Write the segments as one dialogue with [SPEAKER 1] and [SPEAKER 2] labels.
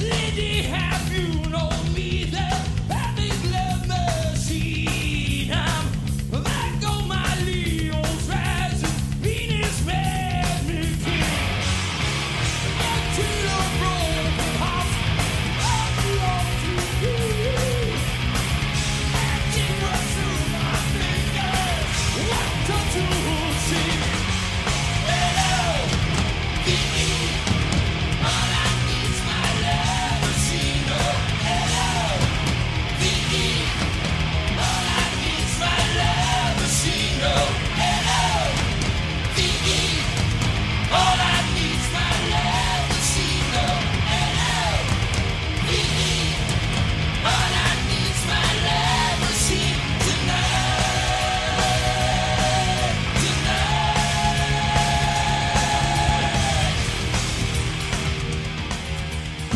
[SPEAKER 1] Yeah!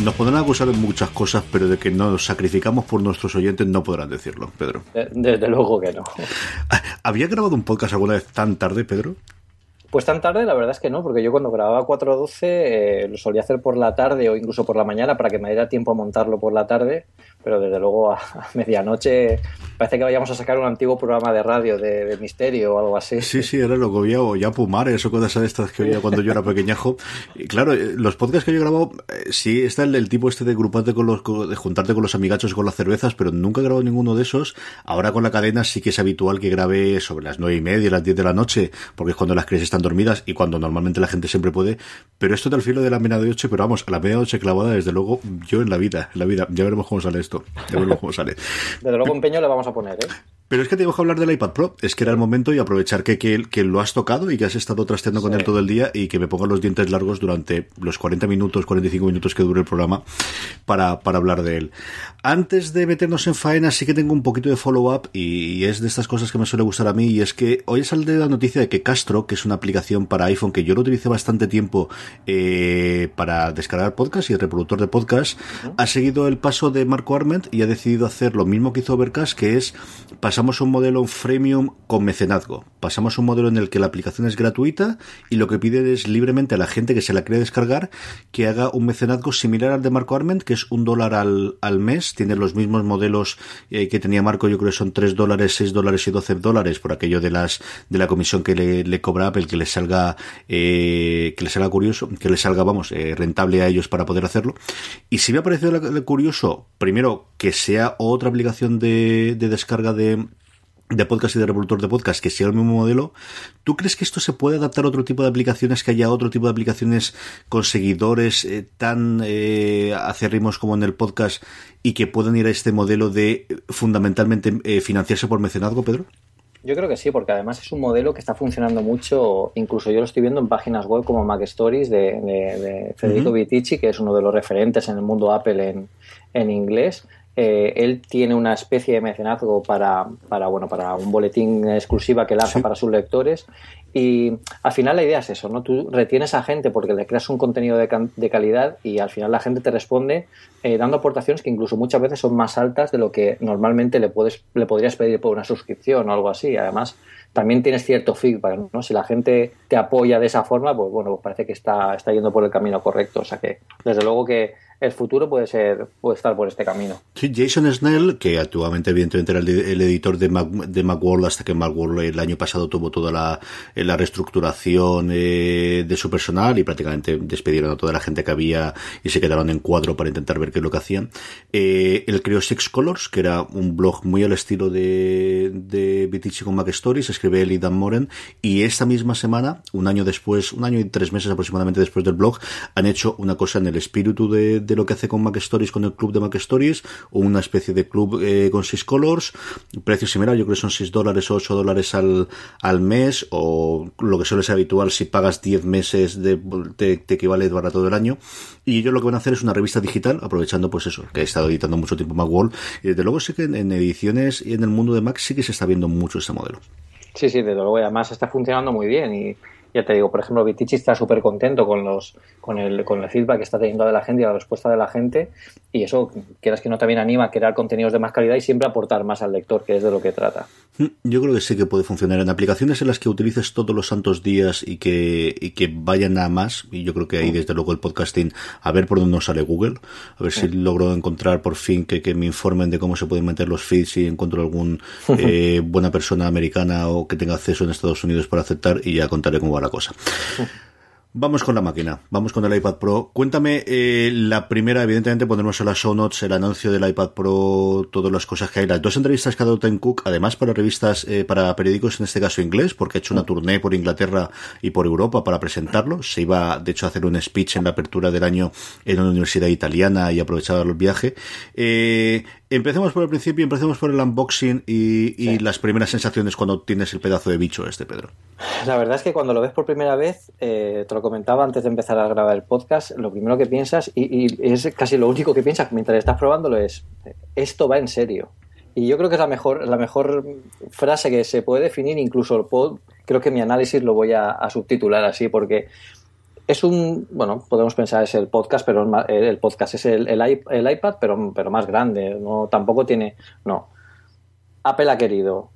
[SPEAKER 2] Nos podrán acusar de muchas cosas, pero de que nos sacrificamos por nuestros oyentes no podrán decirlo, Pedro.
[SPEAKER 3] Eh, Desde luego que no.
[SPEAKER 2] ¿Había grabado un podcast alguna vez tan tarde, Pedro?
[SPEAKER 3] Pues tan tarde, la verdad es que no, porque yo cuando grababa 4.12 eh, lo solía hacer por la tarde o incluso por la mañana para que me diera tiempo a montarlo por la tarde, pero desde luego a, a medianoche parece que vayamos a sacar un antiguo programa de radio de, de misterio o algo así.
[SPEAKER 2] Sí, sí, era lo que oía, o ya Pumares o cosas de estas que oía cuando yo era pequeñajo. Y claro, eh, los podcasts que yo he grabado, eh, sí está el, el tipo este de gruparte con los, de juntarte con los amigachos con las cervezas, pero nunca he grabado ninguno de esos. Ahora con la cadena sí que es habitual que grabe sobre las nueve y media, las diez de la noche, porque es cuando las crías están dormidas y cuando normalmente la gente siempre puede. Pero esto del filo de la medianoche, pero vamos, a la medianoche clavada, desde luego, yo en la vida, en la vida. Ya veremos cómo sale esto. Ya veremos cómo sale.
[SPEAKER 3] Desde luego empeño le vamos a poner, ¿eh?
[SPEAKER 2] Pero es que te dejo hablar del iPad Pro. Es que era el momento y aprovechar que, que, que lo has tocado y que has estado trasteando con él todo el día y que me pongan los dientes largos durante los 40 minutos, 45 minutos que dure el programa para, para hablar de él. Antes de meternos en faena, sí que tengo un poquito de follow-up y, y es de estas cosas que me suele gustar a mí y es que hoy sale la noticia de que Castro, que es una aplicación para iPhone que yo lo utilicé bastante tiempo eh, para descargar podcast y el reproductor de podcast, ha seguido el paso de Marco Arment y ha decidido hacer lo mismo que hizo Overcast, que es pasamos un modelo freemium con mecenazgo. Pasamos un modelo en el que la aplicación es gratuita y lo que pide es libremente a la gente que se la quiere descargar que haga un mecenazgo similar al de Marco Arment, que es un dólar al, al mes. Tiene los mismos modelos eh, que tenía Marco, yo creo que son 3 dólares, 6 dólares y 12 dólares por aquello de las de la comisión que le, le cobra Apple, que le salga eh, que le salga curioso, que le salga, vamos, eh, rentable a ellos para poder hacerlo. Y si me ha parecido curioso, primero, que sea otra aplicación de, de descarga de, de podcast y de reproductor de podcast que sea el mismo modelo, ¿tú crees que esto se puede adaptar a otro tipo de aplicaciones, que haya otro tipo de aplicaciones con seguidores eh, tan eh, acérrimos como en el podcast y que puedan ir a este modelo de eh, fundamentalmente eh, financiarse por mecenazgo, Pedro?
[SPEAKER 3] Yo creo que sí, porque además es un modelo que está funcionando mucho, incluso yo lo estoy viendo en páginas web como Mac Stories de, de- de Federico
[SPEAKER 2] Ujú.
[SPEAKER 3] Vitici, que es uno de los referentes en el mundo Apple en, en inglés. Eh, él tiene una especie de mecenazgo para, para, bueno, para un boletín exclusiva que lanza
[SPEAKER 2] Sí.
[SPEAKER 3] para sus lectores. Y al final la idea es eso, ¿no? Tú retienes a gente porque le creas un contenido de, calidad y al final la gente te responde eh, dando aportaciones que incluso muchas veces son más altas de lo que normalmente le puedes le podrías pedir por una suscripción o algo así. Además, también tienes cierto feedback, ¿no? Si la gente te apoya de esa forma, pues bueno, pues parece que está, está yendo por el camino correcto. O sea que, desde luego que el futuro puede ser puede estar por este camino.
[SPEAKER 2] Sí, Jason Snell, que actualmente evidentemente era el, el editor de, Mac, de Macworld hasta que Macworld el año pasado tuvo toda la, la reestructuración eh, de su personal y prácticamente despidieron a toda la gente que había y se quedaron en cuadro para intentar ver qué es lo que hacían. Eh, él creó Six Colors, que era un blog muy al estilo de, de Vitici con Mac Stories, escribe él y Dan Moren, y esta misma semana, un año después, un año y tres meses aproximadamente después del blog, han hecho una cosa en el espíritu de, de lo que hace con Mac Stories, con el club de Mac Stories, o una especie de club eh, con Six Colors, precio similar, yo creo que son 6 dólares o 8 dólares al, al mes, o lo que suele ser habitual, si pagas 10 meses de, te, te equivale para todo el año. Y ellos lo que van a hacer es una revista digital, aprovechando pues eso, que he estado editando mucho tiempo Macworld, y desde luego sí que en, ediciones y en el mundo de Mac sí que se está viendo mucho este modelo.
[SPEAKER 3] Sí, sí, desde luego, además está funcionando muy bien y ya te digo, por ejemplo, Vitici está súper contento con los con el, con el feedback que está teniendo de la gente y la respuesta de la gente. Y eso, quieras que no, también anima a crear contenidos de más calidad y siempre aportar más al lector, que es de lo que trata.
[SPEAKER 2] Yo creo que sí que puede funcionar. En aplicaciones en las que utilices todos los santos días y que, y que vayan a más, y yo creo que ahí desde luego el podcasting, a ver por dónde nos sale Google, a ver si logro encontrar por fin que, que me informen de cómo se pueden meter los feeds y encuentro algún eh, buena persona americana o que tenga acceso en Estados Unidos para aceptar y ya contaré cómo va la cosa. Vamos con la máquina, vamos con el iPad Pro. Cuéntame eh, la primera, evidentemente pondremos en las show notes el anuncio del iPad Pro, todas las cosas que hay, las dos entrevistas que ha dado Tim Cook, además para revistas, eh, para periódicos, en este caso inglés, porque ha hecho una tournée por Inglaterra y por Europa para presentarlo. Se iba, de hecho, a hacer un speech en la apertura del año en una universidad italiana y aprovechaba el viaje. Eh, empecemos por el principio, empecemos por el unboxing y, y
[SPEAKER 3] Sí.
[SPEAKER 2] las primeras sensaciones cuando tienes el pedazo de bicho este, Pedro.
[SPEAKER 3] La verdad es que cuando lo ves por primera vez, eh, te lo comentaba antes de empezar a grabar el podcast, lo primero que piensas, y, y es casi lo único que piensas mientras estás probándolo, es, esto va en serio. Y yo creo que es la mejor, la mejor frase que se puede definir, incluso lo puedo- creo que mi análisis lo voy a, a subtitular así, porque es un, bueno, podemos pensar es el podcast, pero el podcast es el, el el iPad, pero, pero más grande, no, tampoco tiene, no. Apple ha querido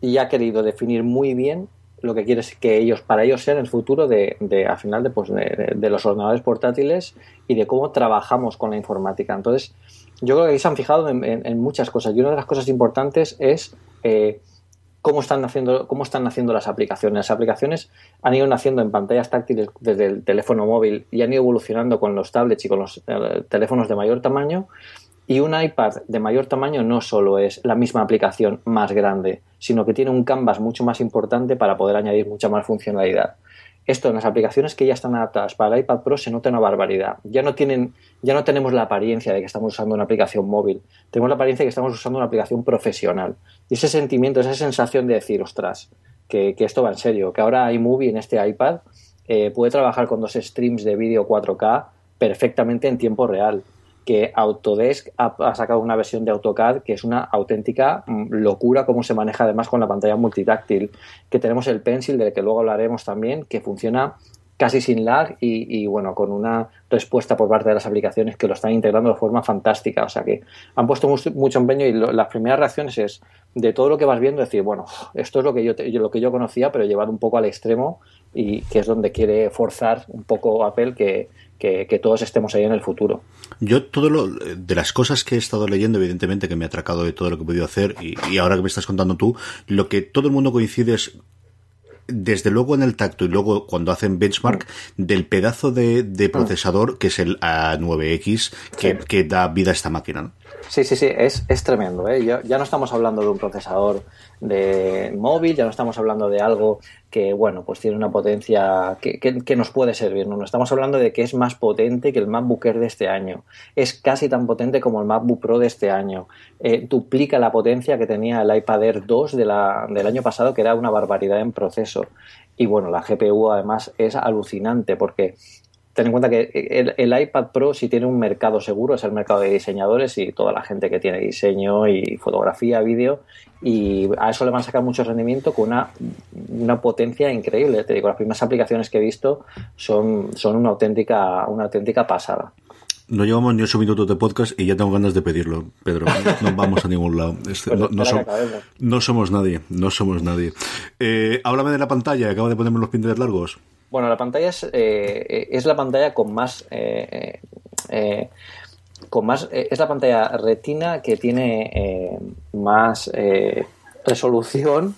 [SPEAKER 3] y ha querido definir muy bien lo que quiere que ellos, para ellos sean el futuro de, de al final de, pues, de, los ordenadores portátiles y de cómo trabajamos con la informática. Entonces, yo creo que ahí se han fijado en muchas cosas y una de las cosas importantes es eh, cómo están haciendo cómo están haciendo las aplicaciones. Las aplicaciones han ido naciendo en pantallas táctiles desde el teléfono móvil y han ido evolucionando con los tablets y con los eh, teléfonos de mayor tamaño. Y un iPad de mayor tamaño no solo es la misma aplicación más grande, sino que tiene un canvas mucho más importante para poder añadir mucha más funcionalidad. Esto en las aplicaciones que ya están adaptadas para el iPad Pro se nota una barbaridad. Ya no tienen, ya no tenemos la apariencia de que estamos usando una aplicación móvil. Tenemos la apariencia de que estamos usando una aplicación profesional. Y ese sentimiento, esa sensación de decir, ostras, que, esto va en serio, que ahora iMovie en este iPad eh, puede trabajar con dos streams de vídeo 4K perfectamente en tiempo real que Autodesk ha, ha, sacado una versión de AutoCAD que es una auténtica mm, locura cómo se maneja además con la pantalla multitáctil, que tenemos el Pencil del que luego hablaremos también, que funciona casi sin lag y, y, bueno, con una respuesta por parte de las aplicaciones que lo están integrando de forma fantástica. O sea que han puesto mucho, empeño y lo, las primeras reacciones es de todo lo que vas viendo decir, bueno, esto es lo que yo, te, lo que yo conocía, pero llevar un poco al extremo y que es donde quiere forzar un poco Apple que, que, que, todos estemos ahí en el futuro.
[SPEAKER 2] Yo, todo lo de las cosas que he estado leyendo, evidentemente, que me ha atracado de todo lo que he podido hacer, y, y, ahora que me estás contando tú, lo que todo el mundo coincide es. Desde luego en el tacto y luego cuando hacen benchmark del pedazo de, de procesador que es el A9X que, sí. que da vida a esta máquina. ¿no?
[SPEAKER 3] Sí, sí, sí, es, es tremendo. ¿eh? Ya, ya, no estamos hablando de un procesador de móvil, ya no estamos hablando de algo que, bueno, pues tiene una potencia que, nos puede servir. No, estamos hablando de que es más potente que el MacBook Air de este año. Es casi tan potente como el MacBook Pro de este año. Eh, duplica la potencia que tenía el iPad Air 2 de la, del año pasado, que era una barbaridad en proceso. Y bueno, la GPU además es alucinante porque ten en cuenta que el, el, iPad Pro si tiene un mercado seguro es el mercado de diseñadores y toda la gente que tiene diseño y fotografía, vídeo y a eso le van a sacar mucho rendimiento con una, una potencia increíble. Te digo, las primeras aplicaciones que he visto son, son una auténtica, una auténtica pasada.
[SPEAKER 2] No llevamos ni ocho minutos de podcast y ya tengo ganas de pedirlo, Pedro. No vamos a ningún lado. Este, no, no, so, no, somos nadie, no somos nadie. Eh, háblame de la pantalla, acaba de ponerme los pintes largos.
[SPEAKER 3] Bueno, la pantalla es, eh, es la pantalla con más eh, eh, con más eh, es la pantalla retina que tiene eh, más eh, resolución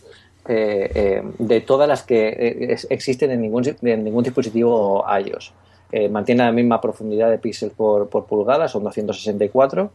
[SPEAKER 3] eh, eh, de todas las que eh, es- existen en ningún, en ningún dispositivo iOS. Eh, mantiene la misma profundidad de píxeles por, por pulgada, son 264,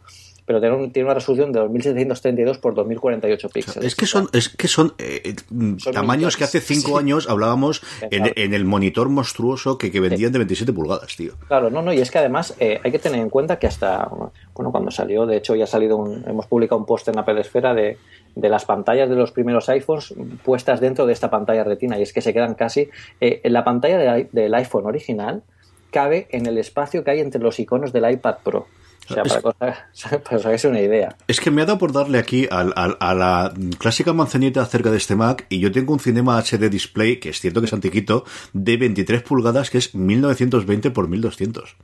[SPEAKER 3] pero tiene, un- tiene una resolución de 2732 por 2048 píxeles.
[SPEAKER 2] Es que son, es que son, eh,
[SPEAKER 3] Son
[SPEAKER 2] tamaños que hace
[SPEAKER 3] monitores,
[SPEAKER 2] cinco
[SPEAKER 3] sí.
[SPEAKER 2] años hablábamos en,
[SPEAKER 3] Claro.
[SPEAKER 2] en el monitor monstruoso que, que vendían de 27 pulgadas, tío.
[SPEAKER 3] Claro, no, no, y es que además eh, hay que tener en cuenta que hasta, bueno, cuando salió, de hecho ya ha salido un, hemos publicado un post en Apple Esfera de, de las pantallas de los primeros iPhones puestas dentro de esta pantalla retina, y es que se quedan casi, eh, en la pantalla del iPhone original cabe en el espacio que hay entre los iconos del iPad Pro. O sea, para, os hagáis una idea.
[SPEAKER 2] Es que me ha dado por darle aquí al- al- a, la clásica manzanita acerca de este Mac y yo tengo un Cinema HD Display, que es cierto que es antiquito, de 23 pulgadas, que es 1920 por 1200.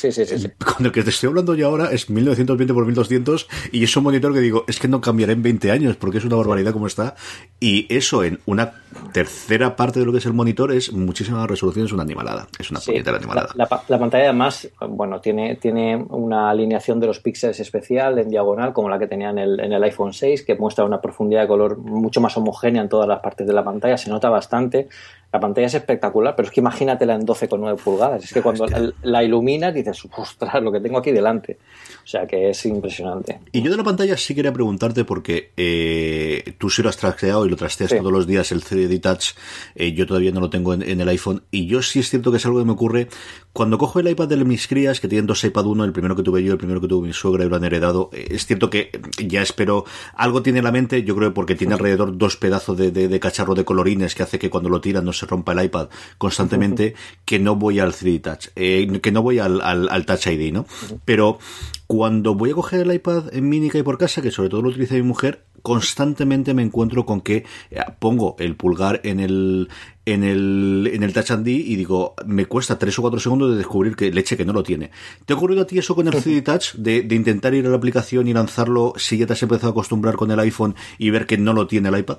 [SPEAKER 3] Sí, sí, sí. sí.
[SPEAKER 2] Con el que te estoy hablando yo ahora es 1920 por 1200 y es un monitor que digo, es que no cambiará en 20 años porque es una barbaridad como está. Y eso en una tercera parte de lo que es el monitor es muchísima resolución, es una animalada. Es una
[SPEAKER 3] Sí,
[SPEAKER 2] puñetera
[SPEAKER 3] la,
[SPEAKER 2] animalada.
[SPEAKER 3] la pantalla además, bueno, tiene, tiene una alineación de los píxeles especial en diagonal, como la que tenía en el, en el iPhone 6, que muestra una profundidad de color mucho más homogénea en todas las partes de la pantalla, se nota bastante. La pantalla es espectacular, pero es que imagínatela en 12,9 pulgadas. Es que cuando la, la iluminas dices, ostras, lo que tengo aquí delante. O sea que es impresionante.
[SPEAKER 2] Y yo de la pantalla sí quería preguntarte porque eh, tú sí lo has trasteado y lo trasteas
[SPEAKER 3] Sí.
[SPEAKER 2] todos los días el 3D Touch, eh, yo todavía no lo tengo en, en el iPhone y yo sí es cierto que es algo que me ocurre cuando cojo el iPad de mis crías que tienen dos iPad 1, el primero que tuve yo, el primero que tuvo mi suegra y lo han heredado, eh, es cierto que ya espero, algo tiene en la mente, yo creo que porque tiene alrededor dos pedazos de, de- de cacharro de colorines que hace que cuando lo tiran no se rompa el iPad constantemente, que no voy al 3D Touch, eh, que no voy al, al, al Touch ID, ¿no? Pero cuando voy a coger el iPad en mini que hay por casa, que sobre todo lo utiliza mi mujer, constantemente me encuentro con que eh, pongo el pulgar en el en el en el Touch ID y digo, me cuesta tres o cuatro segundos de descubrir que leche que no lo tiene. ¿Te ha ocurrido a ti eso con el 3D Touch? De, de intentar ir a la aplicación y lanzarlo si ya te has empezado a acostumbrar con el iPhone y ver que no lo tiene el iPad?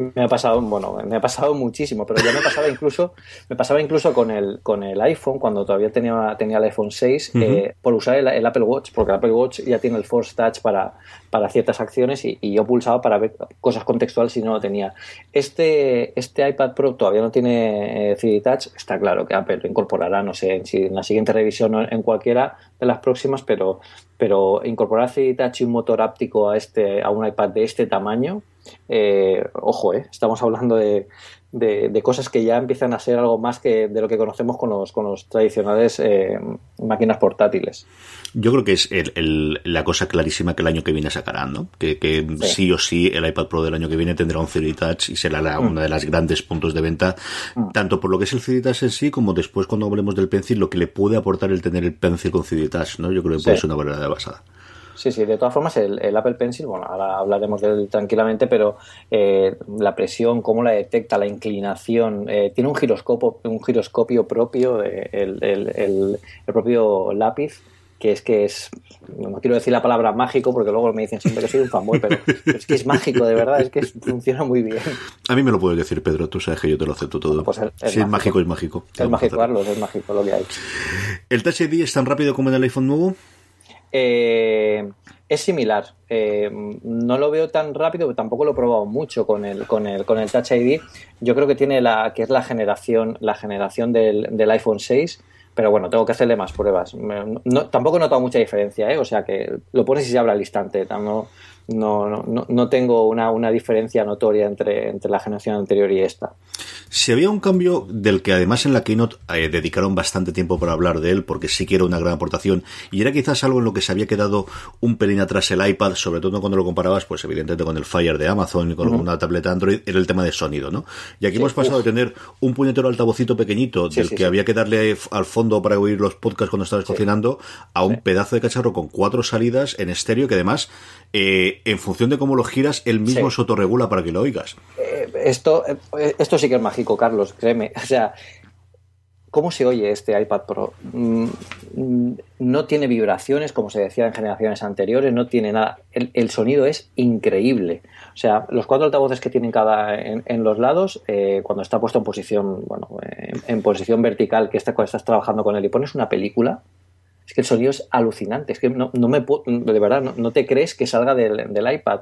[SPEAKER 3] Me ha pasado, bueno, me ha pasado muchísimo, pero ya me pasaba incluso, me pasaba incluso con el, con el iPhone, cuando todavía tenía, tenía el iPhone 6, eh, por usar el, el Apple Watch, porque el Apple Watch ya tiene el Force Touch para, para ciertas acciones y, y yo pulsaba para ver cosas contextuales si no lo tenía. Este, este iPad Pro todavía no tiene eh, 3D Touch, está claro que Apple lo incorporará, no sé si en la siguiente revisión o en cualquiera de las próximas, pero, pero incorporar 3D Touch y un motor áptico a, este, a un iPad de este tamaño, eh, ojo, eh, estamos hablando de, de, de cosas que ya empiezan a ser algo más que de lo que conocemos con los, con los tradicionales eh, máquinas portátiles.
[SPEAKER 2] Yo creo que es el- el- la cosa clarísima que el año que viene sacarán, ¿no? Que, que sí.
[SPEAKER 3] Sí.
[SPEAKER 2] o sí el iPad Pro del año que viene tendrá un 3D Touch y será la- una de las grandes puntos de venta, tanto por lo que es el 3D Touch en sí, como después cuando hablemos del Pencil, lo que le puede aportar el tener el Pencil con 3D Touch, ¿no? Yo creo que puede
[SPEAKER 3] Sí.
[SPEAKER 2] ser una verdadera basada.
[SPEAKER 3] Sí, sí, de todas formas el, el Apple Pencil, bueno, ahora hablaremos de él tranquilamente, pero eh, la presión, cómo la detecta, la inclinación, eh, tiene un giroscopio, un giroscopio propio, eh, el, el- propio lápiz, que es que es, no quiero decir la palabra mágico porque luego me dicen siempre que soy un fanboy, pero, pero es que es mágico, de verdad, es que es- funciona muy bien.
[SPEAKER 2] A mí me lo puedes decir, Pedro, tú sabes que yo te lo acepto todo.
[SPEAKER 3] Pues es- es
[SPEAKER 2] si es
[SPEAKER 3] mágico.
[SPEAKER 2] es mágico.
[SPEAKER 3] Es mágico. Carlos, es mágico lo que hay.
[SPEAKER 2] ¿El Touch ID es tan rápido como en el iPhone nuevo?
[SPEAKER 3] Eh, es similar. Eh, no lo veo tan rápido, tampoco lo he probado mucho con el, con el, con el Touch ID. Yo creo que tiene la, que es la generación, la generación del, del iPhone 6. Pero bueno, tengo que hacerle más pruebas. No- tampoco he notado mucha diferencia, ¿eh? O sea que lo pones y se habla al instante. No, no, no, no- no tengo una, una diferencia notoria entre, entre la generación anterior y esta.
[SPEAKER 2] Si había un cambio del que además en la keynote eh, dedicaron bastante tiempo para hablar de él, porque sí que era una gran aportación, y era quizás algo en lo que se había quedado un pelín atrás el iPad, sobre todo cuando lo comparabas, pues evidentemente con el Fire de Amazon y con una tableta Android, era el tema de sonido, ¿no? Y aquí
[SPEAKER 3] Sí,
[SPEAKER 2] hemos pasado
[SPEAKER 3] uf.
[SPEAKER 2] de tener un puñetero altavocito pequeñito,
[SPEAKER 3] Sí,
[SPEAKER 2] del
[SPEAKER 3] sí,
[SPEAKER 2] que había que darle al fondo para oír los podcasts cuando estabas cocinando, a un pedazo de cacharro con cuatro salidas en estéreo que además, eh, en función de cómo lo giras, él mismo
[SPEAKER 3] Sí.
[SPEAKER 2] se autorregula para que lo oigas.
[SPEAKER 3] Eh, esto, eh, esto sí que es mágico, Carlos, créeme. O sea, ¿cómo se oye este iPad Pro? Mm, mm, no tiene vibraciones, como se decía en generaciones anteriores, no tiene nada. El, el sonido es increíble. O sea, los cuatro altavoces que tienen cada en, en los lados, eh, cuando está puesto en posición, bueno, en, en posición vertical, que está, cuando estás trabajando con él y pones una película, es que el sonido es alucinante, es que no, no me de verdad, no, no te crees que salga del, del iPad.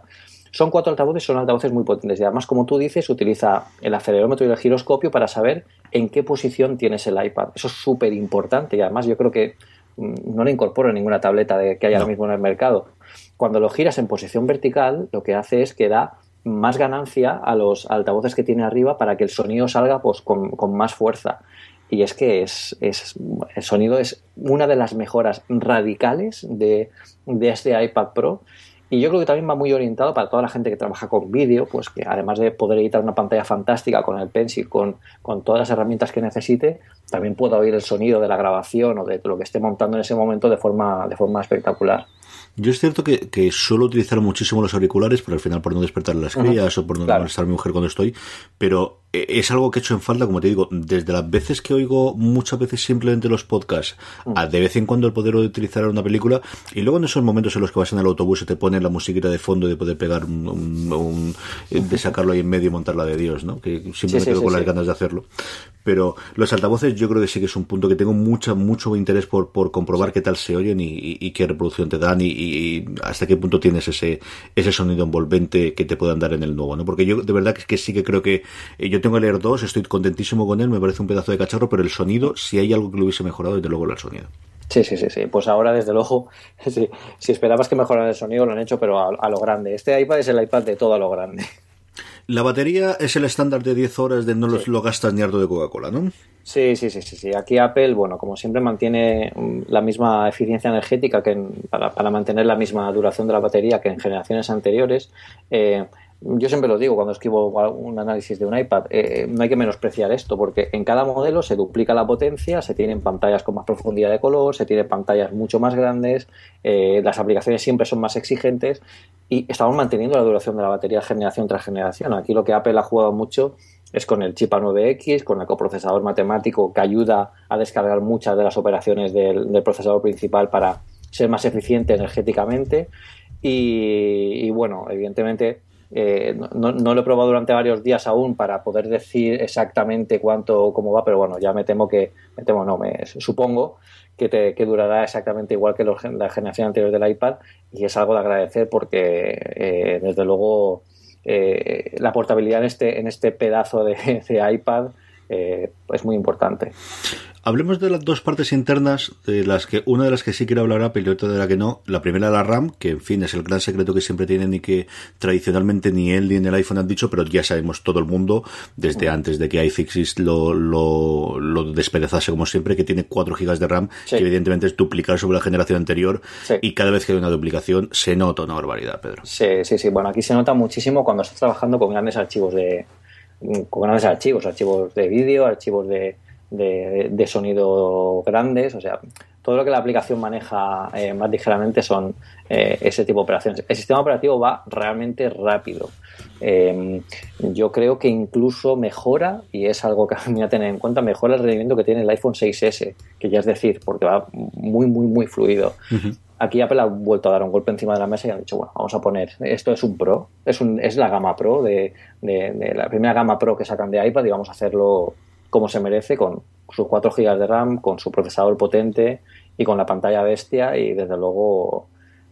[SPEAKER 3] Son cuatro altavoces, son altavoces muy potentes y además, como tú dices, utiliza el acelerómetro y el giroscopio para saber en qué posición tienes el iPad. Eso es súper importante y además yo creo que mm, no lo incorporo en ninguna tableta de, que hay ahora
[SPEAKER 2] No.
[SPEAKER 3] mismo en el mercado. Cuando lo giras en posición vertical, lo que hace es que da más ganancia a los altavoces que tiene arriba para que el sonido salga pues, con, con más fuerza. Y es que es, es- el sonido es una de las mejoras radicales de, de este iPad Pro. Y yo creo que también va muy orientado para toda la gente que trabaja con vídeo, pues que además de poder editar una pantalla fantástica con el Pencil, con, con todas las herramientas que necesite, también pueda oír el sonido de la grabación o de lo que esté montando en ese momento de forma, de forma espectacular.
[SPEAKER 2] Yo es cierto que, que suelo utilizar muchísimo los auriculares, pero al final por no despertar las crías o por no
[SPEAKER 3] Claro.
[SPEAKER 2] molestar a mi mujer cuando estoy, pero es algo que he hecho en falta, como te digo, desde las veces que oigo muchas veces simplemente los podcasts, a de vez en cuando el poder utilizar una película, y luego en esos momentos en los que vas en el autobús y te ponen la musiquita de fondo de poder pegar un, un- un- eh, de sacarlo ahí en medio y montarla de Dios, ¿no? Que siempre
[SPEAKER 3] Sí,
[SPEAKER 2] me
[SPEAKER 3] sí,
[SPEAKER 2] quedo
[SPEAKER 3] sí,
[SPEAKER 2] con las ganas de hacerlo. Pero los altavoces yo creo que sí que es un punto que tengo mucha, mucho interés por, por comprobar qué tal se oyen y, y- y qué reproducción te dan y, y hasta qué punto tienes ese, ese sonido envolvente que te puedan dar en el nuevo, ¿no? Porque yo de verdad que, que sí que creo que eh, yo tengo el Air 2, estoy contentísimo con él, me parece un pedazo de cacharro, pero el sonido, si hay algo que lo hubiese mejorado, desde luego era el sonido.
[SPEAKER 3] Sí, sí, sí, sí. Pues ahora, desde luego, sí, si esperabas que mejorara el sonido, lo han hecho, pero a, a lo grande. Este iPad es el iPad de todo a lo grande.
[SPEAKER 2] La batería es el estándar de 10 horas de no los- lo gastas ni harto de Coca-Cola, ¿no?
[SPEAKER 3] Sí, sí, sí, sí, sí. Aquí Apple, bueno, como siempre mantiene mm, la misma eficiencia energética que en- para, para mantener la misma duración de la batería que en generaciones anteriores. Eh, yo siempre lo digo cuando escribo un análisis de un iPad, eh, no hay que menospreciar esto porque en cada modelo se duplica la potencia, se tienen pantallas con más profundidad de color, se tienen pantallas mucho más grandes, eh, las aplicaciones siempre son más exigentes y estamos manteniendo la duración de la batería generación tras generación. Aquí lo que Apple ha jugado mucho es con el chip A9X, con el coprocesador matemático que ayuda a descargar muchas de las operaciones del, del procesador principal para ser más eficiente energéticamente. Y, y bueno, evidentemente eh, no, no- lo he probado durante varios días aún para poder decir exactamente cuánto cómo va, pero bueno, ya me temo que, me temo no, me supongo que, te, que durará exactamente igual que la generación anterior del iPad y es algo de agradecer porque eh, desde luego eh, la portabilidad en este, en este pedazo de, de iPad eh, es muy importante.
[SPEAKER 2] Hablemos de las dos partes internas, de las que una de las que sí quiero hablar Apple y otra de la que no. La primera la RAM, que en fin es el gran secreto que siempre tienen y que tradicionalmente ni él ni en el iPhone han dicho, pero ya sabemos todo el mundo, desde antes de que iFixit lo, lo, lo despedazase como siempre, que tiene 4 GB de RAM,
[SPEAKER 3] Sí.
[SPEAKER 2] que evidentemente es duplicar sobre la generación anterior,
[SPEAKER 3] Sí.
[SPEAKER 2] y cada vez que hay una duplicación se nota una barbaridad, Pedro.
[SPEAKER 3] Sí, sí, sí. Bueno, aquí se nota muchísimo cuando estás trabajando con grandes archivos de con grandes archivos, archivos de vídeo, archivos de, de, sonido grandes, o sea, todo lo que la aplicación maneja eh, más ligeramente son eh, ese tipo de operaciones. El sistema operativo va realmente rápido. Eh, yo creo que incluso mejora, y es algo que me a tener en cuenta, mejora el rendimiento que tiene el iPhone 6S, que ya es decir, porque va muy, muy, muy fluido. Aquí Apple ha vuelto a dar un golpe encima de la mesa y han dicho, bueno, vamos a poner, esto es un Pro, es, un, es la gama Pro, de, de- de la primera gama Pro que sacan de iPad y vamos a hacerlo como se merece, con sus 4 GB de RAM, con su procesador potente y con la pantalla bestia y desde luego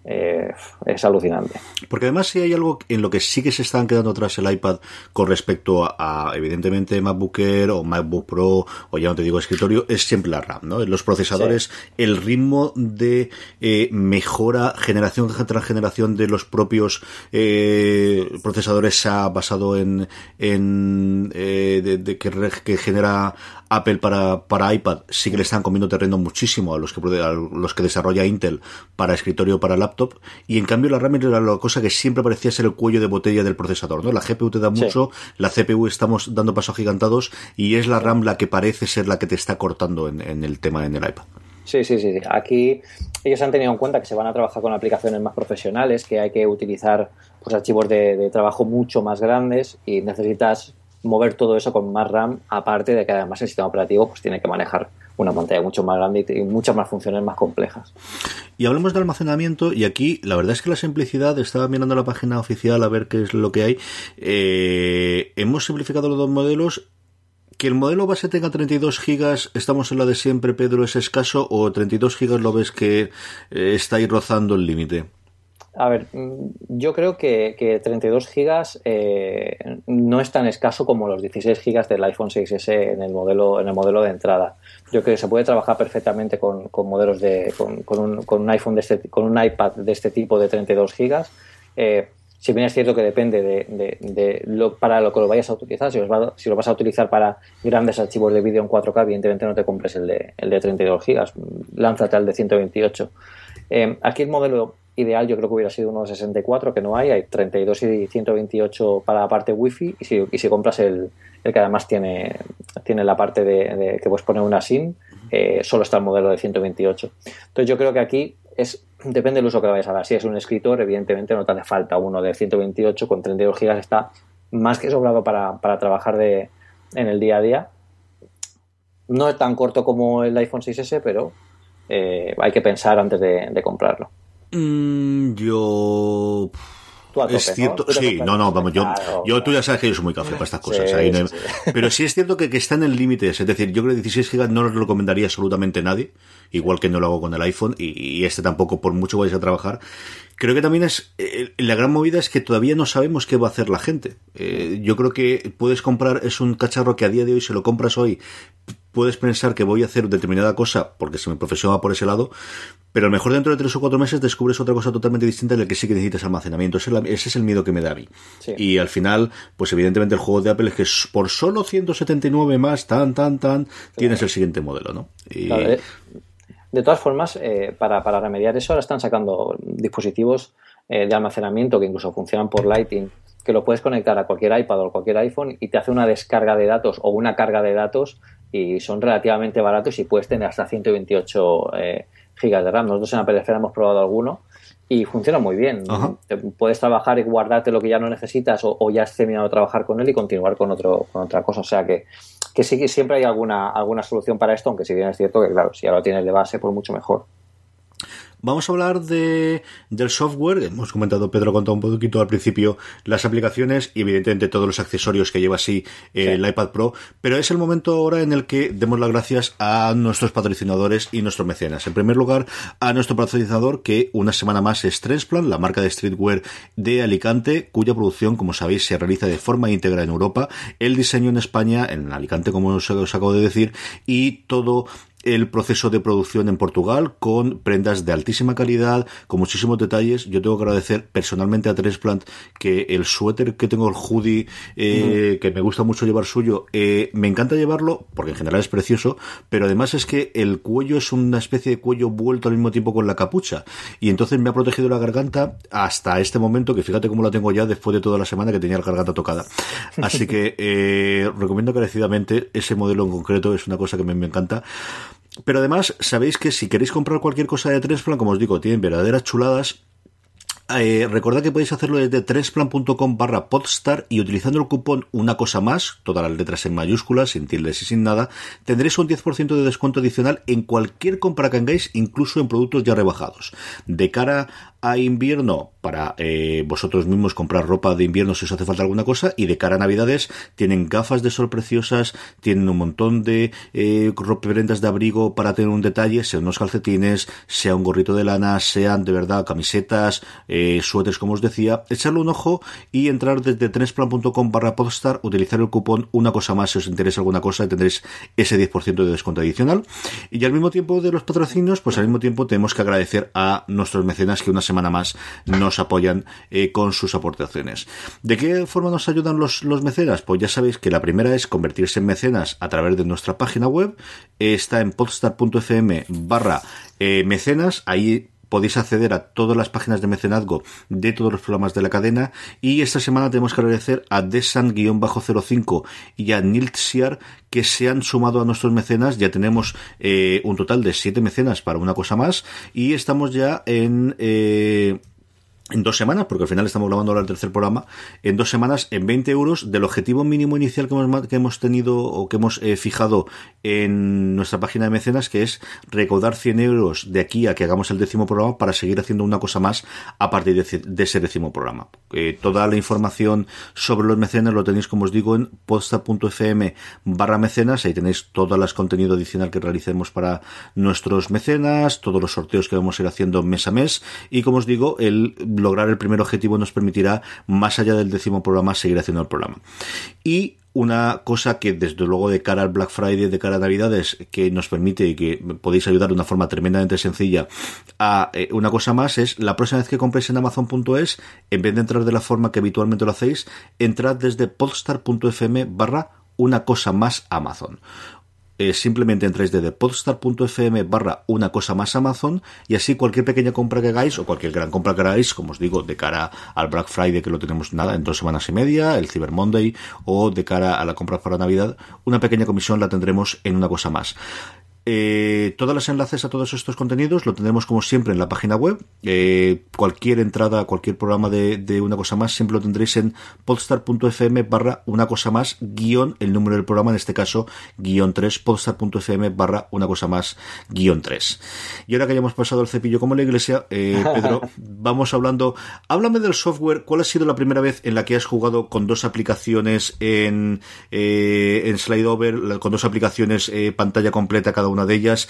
[SPEAKER 3] eh, es alucinante.
[SPEAKER 2] Porque además si hay algo en lo que sí que se están quedando atrás el iPad con respecto a, a, evidentemente MacBook Air o MacBook Pro o ya no te digo escritorio, es siempre la RAM, ¿no? Los procesadores, el ritmo de eh, mejora generación tras generación de los propios eh, procesadores se ha basado en, en eh, de, de que, que genera Apple para, para iPad sí que le están comiendo terreno muchísimo a los que a los que desarrolla Intel para escritorio para laptop y en cambio la RAM era la cosa que siempre parecía ser el cuello de botella del procesador ¿no? la GPU te da
[SPEAKER 3] Sí.
[SPEAKER 2] mucho la CPU estamos dando pasos gigantados y es la RAM la que parece ser la que te está cortando en, en el tema en el iPad
[SPEAKER 3] Sí, sí, sí, sí. Aquí ellos han tenido en cuenta que se van a trabajar con aplicaciones más profesionales, que hay que utilizar pues, archivos de, de trabajo mucho más grandes y necesitas mover todo eso con más RAM, aparte de que además el sistema operativo pues, tiene que manejar una pantalla mucho más grande y, muchas más funciones más complejas.
[SPEAKER 2] Y hablamos de almacenamiento y aquí la verdad es que la simplicidad, estaba mirando la página oficial a ver qué es lo que hay, eh, hemos simplificado los dos modelos que el modelo base tenga 32 gigas, estamos en la de siempre, Pedro, es escaso o 32 gigas lo ves que eh, está ahí rozando el límite.
[SPEAKER 3] A ver, mm, yo creo que, que 32 gigas eh, no es tan escaso como los 16 gigas del iPhone 6S en el modelo en el modelo de entrada. Yo creo que se puede trabajar perfectamente con, con modelos de con, un, con un iPhone de este, con un iPad de este tipo de 32 gigas. Eh, si bien es cierto que depende de, de- para lo que lo vayas a utilizar, si lo vas a utilizar para grandes archivos de vídeo en 4K, evidentemente no te compres el de, el de 32 gigas, lánzate al de 128. Eh, aquí el modelo ideal yo creo que hubiera sido uno de 64, que no hay, hay 32 y 128 para la parte wifi y si, y si compras el, el que además tiene, tiene la parte de, que puedes poner una SIM, eh, solo está el modelo de 128. Entonces yo creo que aquí es depende del uso que vayas a dar. Si es un escritor, evidentemente no te hace falta uno de 128 con 32 gigas, está más que sobrado para, para trabajar de, en el día a día. No es tan corto como el iPhone 6S, pero eh, hay que pensar antes de, de comprarlo.
[SPEAKER 2] Mm, yo.
[SPEAKER 3] Tú a tope,
[SPEAKER 2] es
[SPEAKER 3] ¿no?
[SPEAKER 2] cierto,
[SPEAKER 3] te
[SPEAKER 2] sí, no, no, vamos, yo,
[SPEAKER 3] Claro,
[SPEAKER 2] yo tú ya sabes que yo soy muy café para estas cosas.
[SPEAKER 3] Sí,
[SPEAKER 2] ahí no hay-
[SPEAKER 3] sí,
[SPEAKER 2] Pero sí es cierto que, que está en el límite, es decir, yo creo que 16 GB no lo recomendaría absolutamente nadie, igual que no lo hago con el iPhone, y, y este tampoco, por mucho vayas a trabajar. Creo que también es, eh, la gran movida es que todavía no sabemos qué va a hacer la gente. Eh, yo creo que puedes comprar, es un cacharro que a día de hoy, si lo compras hoy, puedes pensar que voy a hacer determinada cosa porque se me profesiona por ese lado, pero a lo mejor dentro de tres o cuatro meses descubres otra cosa totalmente distinta en la que sí que necesitas almacenamiento. Ese es, la- ese es el miedo que me da a mí.
[SPEAKER 3] Sí.
[SPEAKER 2] Y al final, pues evidentemente el juego de Apple es que por solo 179 más, tan, tan, tan, tienes el siguiente modelo, ¿no? Y-
[SPEAKER 3] Claro, eh, de todas formas, eh, para, para remediar eso, ahora están sacando dispositivos eh, de almacenamiento que incluso funcionan por Lighting, que lo puedes conectar a cualquier iPad o cualquier iPhone y te hace una descarga de datos o una carga de datos y son relativamente baratos y puedes tener hasta 128 eh, gigas de RAM. Nosotros en Apple Esfera hemos probado alguno y funciona muy bien.
[SPEAKER 2] Ajá.
[SPEAKER 3] Puedes trabajar y guardarte lo que ya no necesitas o, o ya has terminado de trabajar con él y continuar con otro con otra cosa. O sea que, que sí que siempre hay alguna, alguna solución para esto, aunque si bien es cierto que, claro, si ahora lo tienes de base, pues mucho mejor.
[SPEAKER 2] Vamos a hablar de, del software. Hemos comentado, Pedro ha contado un poquito al principio las aplicaciones y evidentemente todos los accesorios que lleva así eh,
[SPEAKER 3] Sí.
[SPEAKER 2] el iPad Pro. Pero es el momento ahora en el que demos las gracias a nuestros patrocinadores y nuestros mecenas. En primer lugar, a nuestro patrocinador que una semana más es Trensplan, la marca de streetwear de Alicante, cuya producción, como sabéis, se realiza de forma íntegra en Europa. El diseño en España, en Alicante, como os acabo de decir, y todo el proceso de producción en Portugal con prendas de altísima calidad, con muchísimos detalles. Yo tengo que agradecer personalmente a Transplant que el suéter que tengo, el hoodie, eh, que me gusta mucho llevar suyo, eh, me encanta llevarlo porque en general es precioso, pero además es que el cuello es una especie de cuello vuelto al mismo tiempo con la capucha y entonces me ha protegido la garganta hasta este momento, que fíjate cómo la tengo ya después de toda la semana que tenía la garganta tocada. Así que eh, recomiendo encarecidamente ese modelo en concreto, es una cosa que me, me encanta. Pero además, sabéis que si queréis comprar cualquier cosa de Trensplan, como os digo, tienen verdaderas chuladas. Eh, recordad que podéis hacerlo desde trensplan.com barra podstar y utilizando el cupón una cosa más, todas las letras en mayúsculas, sin tildes y sin nada, tendréis un 10% de descuento adicional en cualquier compra que hagáis, incluso en productos ya rebajados. De cara a invierno, para eh, vosotros mismos comprar ropa de invierno si os hace falta alguna cosa, y de cara a navidades, tienen gafas de sol preciosas, tienen un montón de eh, prendas de abrigo para tener un detalle, sean unos calcetines, sea un gorrito de lana, sean de verdad camisetas, eh, suéteres como os decía, echarle un ojo y entrar desde trensplan.com barra podstar, utilizar el cupón una cosa más si os interesa alguna cosa y tendréis ese 10% de descuento adicional. Y al mismo tiempo de los patrocinios, pues al mismo tiempo tenemos que agradecer a nuestros mecenas que una semana más nos apoyan eh, con sus aportaciones. ¿De qué forma nos ayudan los, los mecenas? Pues ya sabéis que la primera es convertirse en mecenas a través de nuestra página web. Está en podstar.fm barra eh, mecenas. Ahí podéis acceder a todas las páginas de mecenazgo de todos los programas de la cadena y esta semana tenemos que agradecer a Desan-05 y a Niltsiar que se han sumado a nuestros mecenas. Ya tenemos eh, un total de siete mecenas para una cosa más y estamos ya en eh, en dos semanas, porque al final estamos grabando ahora el tercer programa, en dos semanas, en 20 euros, del objetivo mínimo inicial que hemos, que hemos tenido o que hemos eh, fijado en nuestra página de mecenas, que es recaudar 100 euros de aquí a que hagamos el décimo programa para seguir haciendo una cosa más a partir de, de ese décimo programa. Eh, toda la información sobre los mecenas lo tenéis, como os digo, en posta.fm barra mecenas, ahí tenéis todo el contenido adicional que realicemos para nuestros mecenas, todos los sorteos que vamos a ir haciendo mes a mes, y como os digo, el lograr el primer objetivo nos permitirá, más allá del décimo programa, seguir haciendo el programa. Y una cosa que desde luego de cara al Black Friday, de cara a Navidades, que nos permite y que podéis ayudar de una forma tremendamente sencilla a eh, una cosa más es la próxima vez que compréis en Amazon.es, en vez de entrar de la forma que habitualmente lo hacéis, entrad desde podstar.fm barra una cosa más Amazon eh, simplemente entráis desde podstar.fm barra una cosa más Amazon y así cualquier pequeña compra que hagáis o cualquier gran compra que hagáis, como os digo, de cara al Black Friday que lo tenemos nada en dos semanas y media, el Cyber Monday o de cara a la compra para Navidad, una pequeña comisión la tendremos en una cosa más. Eh, todos los enlaces a todos estos contenidos lo tendremos como siempre en la página web. Eh, cualquier entrada, cualquier programa de, de, una cosa más, siempre lo tendréis en podstar.fm barra una cosa más, guion el número del programa, en este caso, guion 3, podstar.fm barra una cosa más, guion 3. Y ahora que hayamos pasado el cepillo como la iglesia, eh, Pedro, vamos hablando. Háblame del software. ¿Cuál ha sido la primera vez en la que has jugado con dos aplicaciones en, eh, en SlideOver, con dos aplicaciones pantalla completa cada una de ellas.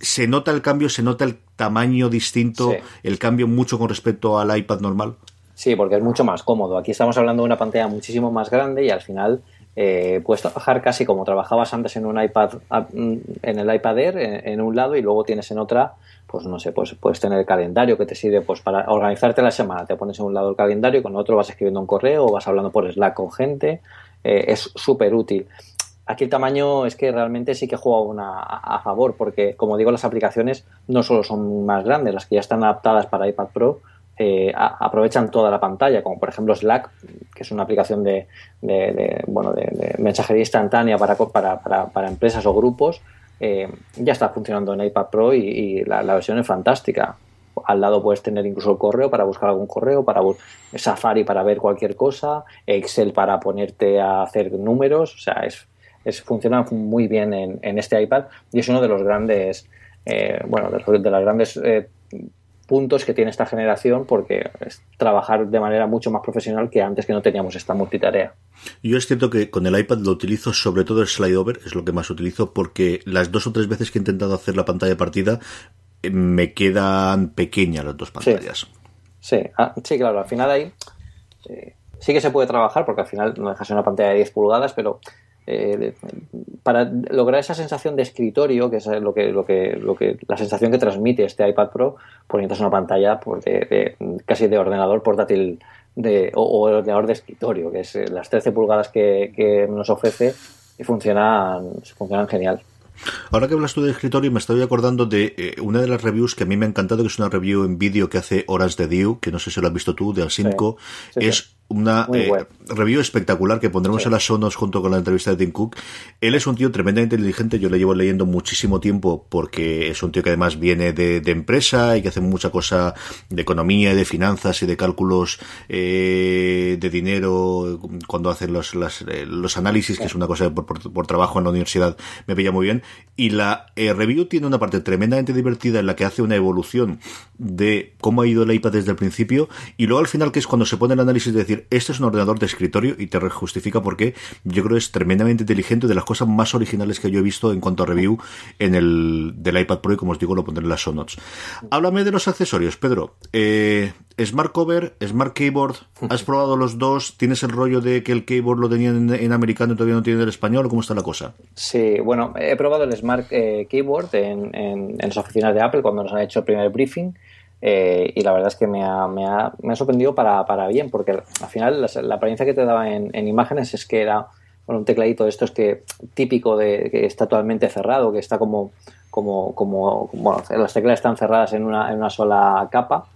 [SPEAKER 2] ¿Se nota el cambio? ¿Se nota el tamaño distinto?
[SPEAKER 3] Sí.
[SPEAKER 2] ¿El cambio mucho con respecto al iPad normal?
[SPEAKER 3] Sí, porque es mucho más cómodo. Aquí estamos hablando de una pantalla muchísimo más grande y al final eh, puedes trabajar casi como trabajabas antes en un iPad, en el iPad Air, en, en, un lado y luego tienes en otra, pues no sé, pues puedes tener el calendario que te sirve pues para organizarte la semana. Te pones en un lado el calendario, con otro vas escribiendo un correo o vas hablando por Slack con gente. Eh, es súper útil. Aquí el tamaño es que realmente sí que juega una a, favor, porque como digo, las aplicaciones no solo son más grandes, las que ya están adaptadas para iPad Pro eh, aprovechan toda la pantalla, como por ejemplo Slack, que es una aplicación de, de, de bueno, de, de, mensajería instantánea para, para, para, empresas o grupos, eh, ya está funcionando en iPad Pro y, y la, la, versión es fantástica. Al lado puedes tener incluso el correo para buscar algún correo, para Safari para ver cualquier cosa, Excel para ponerte a hacer números, o sea, es es, funciona muy bien en, en, este iPad y es uno de los grandes, eh, bueno, de, los, de las grandes eh, puntos que tiene esta generación porque es trabajar de manera mucho más profesional que antes que no teníamos esta multitarea.
[SPEAKER 2] Yo es cierto que con el iPad lo utilizo sobre todo el slide over, es lo que más utilizo porque las dos o tres veces que he intentado hacer la pantalla partida eh, me quedan pequeñas las dos pantallas.
[SPEAKER 3] Sí, sí, ah, sí claro, al final ahí eh, sí que se puede trabajar porque al final no dejas una pantalla de 10 pulgadas, pero eh, para lograr esa sensación de escritorio, que es lo que, lo que, lo que la sensación que transmite este iPad Pro, poniéndose una pantalla pues, de, de, casi de ordenador portátil de, o, o, ordenador de escritorio, que es eh, las 13 pulgadas que, que nos ofrece y funcionan, funcionan genial.
[SPEAKER 2] Ahora que hablas tú de escritorio, me estoy acordando de eh, una de las reviews que a mí me ha encantado, que es una review en vídeo que hace Horas de Dew, que no sé si lo has visto tú, de Al5. Sí, sí, es sí una eh, review espectacular que pondremos sí. en las sonos junto con la entrevista de Tim Cook. Él es un tío tremendamente inteligente, yo le llevo leyendo muchísimo tiempo porque es un tío que además viene de, de empresa y que hace mucha cosa de economía y de finanzas y de cálculos eh, de dinero cuando hace los, las, eh, los análisis, que es una cosa por, por, por, trabajo en la universidad, me pilla muy bien. Y la eh, review tiene una parte tremendamente divertida en la que hace una evolución de cómo ha ido el iPad desde el principio y luego al final que es cuando se pone el análisis de decir este es un ordenador de escritorio y te justifica porque yo creo que es tremendamente inteligente de las cosas más originales que yo he visto en cuanto a review en el del iPad Pro y como os digo lo pondré en las show notes. Háblame de los accesorios, Pedro. Eh, Smart Cover, Smart Keyboard, ¿has probado los dos? ¿Tienes el rollo de que el keyboard lo tenían en, en americano y todavía no tiene el español? ¿Cómo está la cosa?
[SPEAKER 3] Sí, bueno, he probado el Smart eh, Keyboard en, en, en, las oficinas de Apple cuando nos han hecho el primer briefing. Eh, y la verdad es que me ha, me ha, me ha sorprendido para, para, bien, porque al final la, la apariencia que te daba en, en, imágenes es que era bueno, un tecladito de estos que típico de que está totalmente cerrado, que está como, como, como bueno, las teclas están cerradas en una, en una sola capa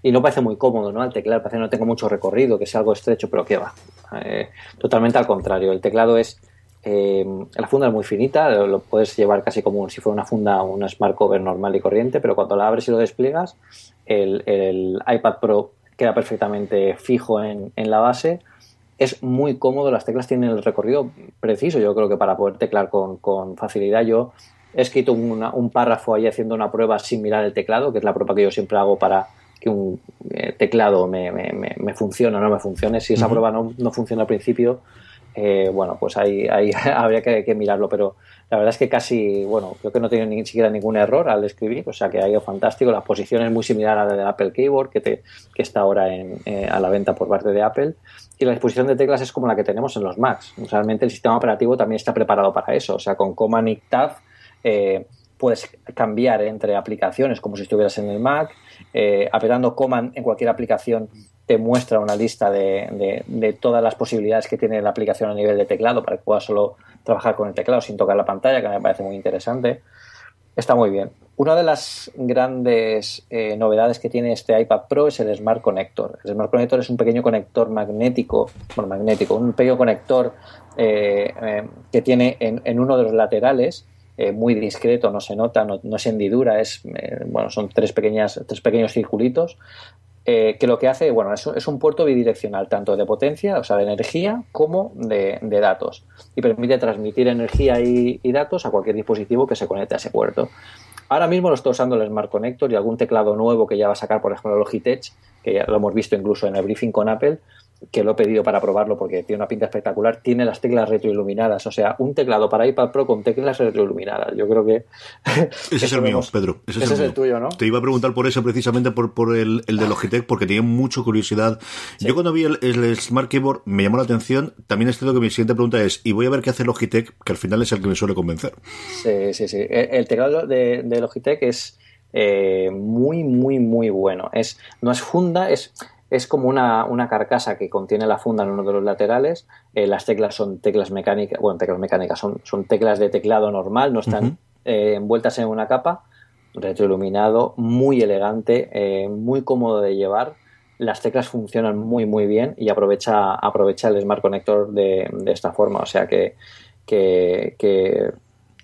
[SPEAKER 3] y no parece muy cómodo, ¿no? El teclado parece que no tenga mucho recorrido, que sea algo estrecho, pero que va. Eh, totalmente al contrario. El teclado es. Eh, la funda es muy finita, lo, lo, puedes llevar casi como si fuera una funda, una Smart Cover normal y corriente, pero cuando la abres y lo despliegas, el, el iPad Pro queda perfectamente fijo en, en la base. Es muy cómodo, las teclas tienen el recorrido preciso, yo creo que para poder teclar con, con facilidad. Yo he escrito una- un párrafo ahí haciendo una prueba sin mirar el teclado, que es la prueba que yo siempre hago para que un eh, teclado me, me, me, me funcione o no me funcione. Si esa prueba no, no funciona al principio, eh, bueno, pues ahí, ahí habría que, mirarlo, pero la verdad es que casi, bueno, creo que no tiene ni siquiera ningún error al escribir, o sea que ha ido fantástico. La posición es muy similar a la del Apple Keyboard, que, te, está ahora en, eh, a la venta por parte de Apple, y la disposición de teclas es como la que tenemos en los Macs. Realmente el sistema operativo también está preparado para eso, o sea, con Command y Tab eh, puedes cambiar entre aplicaciones como si estuvieras en el Mac, eh, apretando Command en cualquier aplicación te muestra una lista de, todas las posibilidades que tiene la aplicación a nivel de teclado para que puedas solo trabajar con el teclado sin tocar la pantalla, que me parece muy interesante. Está muy bien. Una de las grandes eh, novedades que tiene este iPad Pro es el Smart Connector. El Smart Connector es un pequeño conector magnético, bueno, magnético, un pequeño conector eh, eh, que tiene en, uno de los laterales, muy discreto, no se nota, no, no es hendidura, es, bueno, son tres, pequeñas, tres pequeños circulitos eh, que lo que hace, bueno, es, un- puerto bidireccional, tanto de potencia, o sea, de energía, como de, datos. Y permite transmitir energía y, datos a cualquier dispositivo que se conecte a ese puerto. Ahora mismo lo estoy usando el Smart Connector y algún teclado nuevo que ya va a sacar, por ejemplo, Logitech, que ya lo hemos visto incluso en el briefing con Apple, que lo he pedido para probarlo porque tiene una pinta espectacular, tiene las teclas retroiluminadas, o sea, un teclado para iPad Pro con teclas retroiluminadas. Yo creo que...
[SPEAKER 2] Ese es el mío, Pedro. Ese,
[SPEAKER 3] Ese es el
[SPEAKER 2] mío.
[SPEAKER 3] tuyo, ¿no?
[SPEAKER 2] Te iba a preguntar por eso precisamente por, por el, el de Logitech, porque tenía mucha curiosidad. Yo cuando vi el, el Smart Keyboard me llamó la atención. También es cierto que mi siguiente pregunta es, y voy a ver qué hace Logitech, que al final es el que me suele convencer.
[SPEAKER 3] Sí, sí, sí. El, el teclado de, de Logitech es eh, muy, muy, muy bueno. Es, no es funda, es, es como una, una carcasa que contiene la funda en uno de los laterales. Eh, las teclas son teclas mecánicas, bueno, teclas mecánicas, son, son teclas de teclado normal, no están eh, envueltas en una capa. Retroiluminado, muy elegante, eh, muy cómodo de llevar. Las teclas funcionan muy, muy bien y aprovecha, aprovecha el Smart Connector de, de esta forma. O sea que, que, que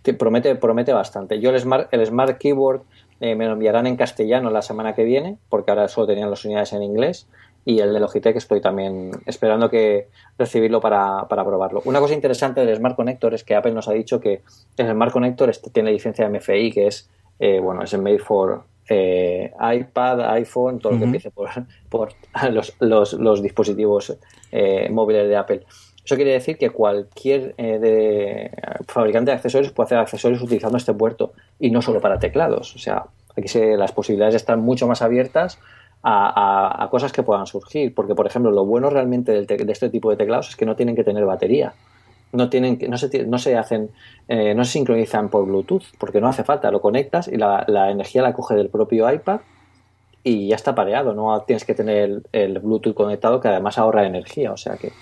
[SPEAKER 3] te promete, promete bastante. Yo el Smart, el Smart Keyboard eh, me lo enviarán en castellano la semana que viene, porque ahora solo tenían las unidades en inglés. Y el de Logitech estoy también esperando que recibirlo para, para probarlo. Una cosa interesante del Smart Connector es que Apple nos ha dicho que el Smart Connector este tiene licencia MFI, que es, eh, bueno, es made for eh, iPad, iPhone, todo lo que empiece por, por los, los, los dispositivos eh, móviles de Apple. Eso quiere decir que cualquier eh, de, fabricante de accesorios puede hacer accesorios utilizando este puerto y no solo para teclados. O sea, aquí se, las posibilidades están mucho más abiertas a, cosas que puedan surgir. Porque, por ejemplo, lo bueno realmente del de este tipo de teclados es que no tienen que tener batería. No, tienen no, se, no se hacen, eh, no se sincronizan por Bluetooth, porque no hace falta. Lo conectas y la, energía la coge del propio iPad y ya está pareado. No tienes que tener el Bluetooth conectado, que además ahorra energía. O sea que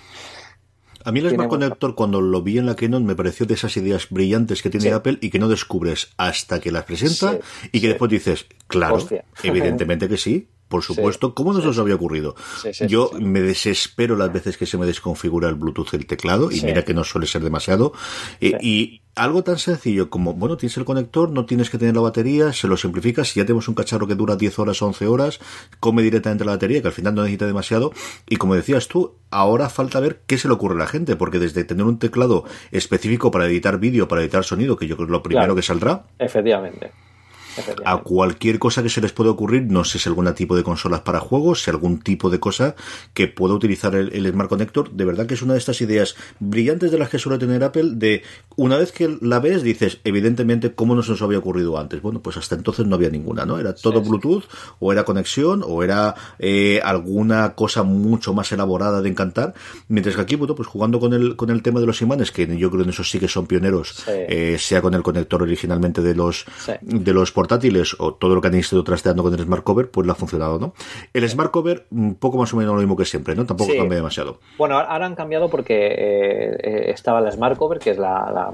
[SPEAKER 2] A mí el Smart Connector, cuando lo vi en la Keynote, me pareció de esas ideas brillantes que tiene
[SPEAKER 3] Sí.
[SPEAKER 2] Apple y que no descubres hasta que las presenta
[SPEAKER 3] Sí,
[SPEAKER 2] y que
[SPEAKER 3] sí.
[SPEAKER 2] después dices, claro,
[SPEAKER 3] Hostia.
[SPEAKER 2] evidentemente que sí. Por supuesto, ¿cómo no se os había ocurrido?
[SPEAKER 3] Sí, sí,
[SPEAKER 2] Yo
[SPEAKER 3] sí, sí.
[SPEAKER 2] me desespero las veces que se me desconfigura el Bluetooth del teclado, y
[SPEAKER 3] Sí.
[SPEAKER 2] mira que no suele ser demasiado. Eh,
[SPEAKER 3] Sí.
[SPEAKER 2] Y algo tan sencillo como, bueno, tienes el conector, no tienes que tener la batería, se lo simplificas, si ya tenemos un cacharro que dura 10 horas o 11 horas, come directamente la batería, que al final no necesita demasiado, y como decías tú, ahora falta ver qué se le ocurre a la gente, porque desde tener un teclado específico para editar vídeo, para editar sonido, que yo creo que es lo primero
[SPEAKER 3] Claro.
[SPEAKER 2] que saldrá,
[SPEAKER 3] efectivamente.
[SPEAKER 2] A cualquier cosa que se les pueda ocurrir, no sé si algún tipo de consolas para juegos, si algún tipo de cosa que pueda utilizar el, el Smart Connector, de verdad que es una de estas ideas brillantes de las que suele tener Apple, de una vez que la ves dices, evidentemente, ¿cómo no se nos había ocurrido antes? Bueno, pues hasta entonces no había ninguna, ¿no? Era todo
[SPEAKER 3] Sí, sí.
[SPEAKER 2] Bluetooth, o era conexión, o era eh, alguna cosa mucho más elaborada de encantar, mientras que aquí, bueno, pues jugando con el, con el tema de los imanes, que yo creo que en eso sí que son pioneros,
[SPEAKER 3] Sí.
[SPEAKER 2] eh, sea con el conector originalmente de los, de los portátiles o todo lo que han estado trasteando con el Smart Cover, pues le ha funcionado, ¿no? El Smart Cover, un poco más o menos lo mismo que siempre, ¿no? Tampoco
[SPEAKER 3] Sí.
[SPEAKER 2] cambia demasiado.
[SPEAKER 3] Bueno, ahora han cambiado porque eh, eh, estaba la Smart Cover, que es la, la,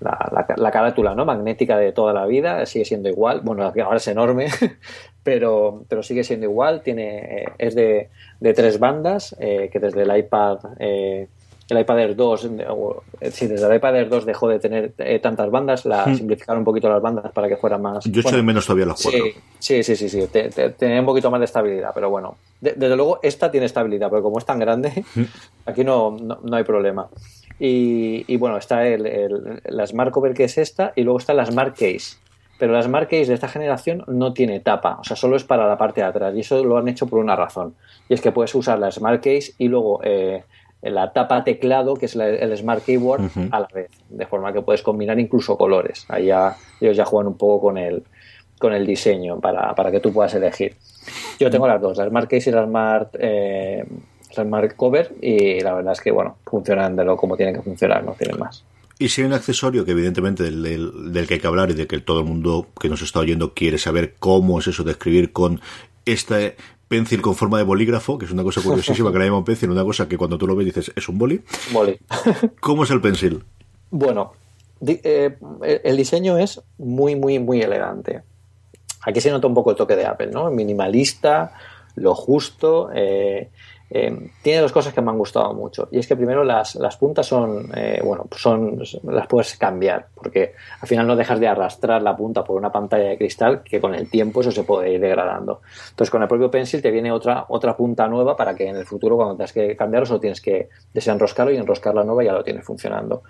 [SPEAKER 3] la- la- la carátula ¿no? magnética de toda la vida, sigue siendo igual. Bueno, ahora es enorme, pero, pero sigue siendo igual. Tiene, eh, es de, de tres bandas, eh, que desde el iPad eh, el iPad Air 2, eh, eh, si desde el iPad Air 2 dejó de tener eh, tantas bandas, la simplificaron un poquito las bandas para que fueran más.
[SPEAKER 2] Yo echo
[SPEAKER 3] bueno,
[SPEAKER 2] de menos todavía los cuatro.
[SPEAKER 3] Sí, sí, sí, sí, sí. Te- te- tenía un poquito más de estabilidad, pero bueno. De- desde luego, esta tiene estabilidad, pero como es tan grande, aquí no, no, no hay problema. Y, y bueno, está el, el- la Smart Cover que es esta, y luego está la Smart Case. Pero la Smart Case de esta generación no tiene tapa, o sea, solo es para la parte de atrás, y eso lo han hecho por una razón. Y es que puedes usar la Smart Case y luego eh, la tapa teclado, que es la- el Smart Keyboard, a la vez, de forma que puedes combinar incluso colores. Ahí ya, ellos ya juegan un poco con el, con el diseño para, para que tú puedas elegir. Yo tengo las dos, la Smart Case y la Smart, eh, la Smart Cover, y la verdad es que, bueno, funcionan de lo como tienen que funcionar, no tienen más.
[SPEAKER 2] Y si hay un accesorio que evidentemente del, del- del que hay que hablar y de que todo el mundo que nos está oyendo quiere saber cómo es eso de escribir con este pencil con forma de bolígrafo, que es una cosa curiosísima que le llaman pencil, una cosa que cuando tú lo ves dices es un boli.
[SPEAKER 3] Boli.
[SPEAKER 2] ¿Cómo es el pencil?
[SPEAKER 3] Bueno, di- eh, el diseño es muy, muy, muy elegante. Aquí se nota un poco el toque de Apple, ¿no? Minimalista, lo justo. eh, eh, tiene dos cosas que me han gustado mucho. Y es que primero las, las puntas son, eh, bueno, son, las puedes cambiar, porque al final no dejas de arrastrar la punta por una pantalla de cristal que con el tiempo eso se puede ir degradando. Entonces con el propio Pencil te viene otra, otra punta nueva para que en el futuro cuando tengas que cambiarlo solo tienes que desenroscarlo y enroscar la nueva y ya lo tienes funcionando.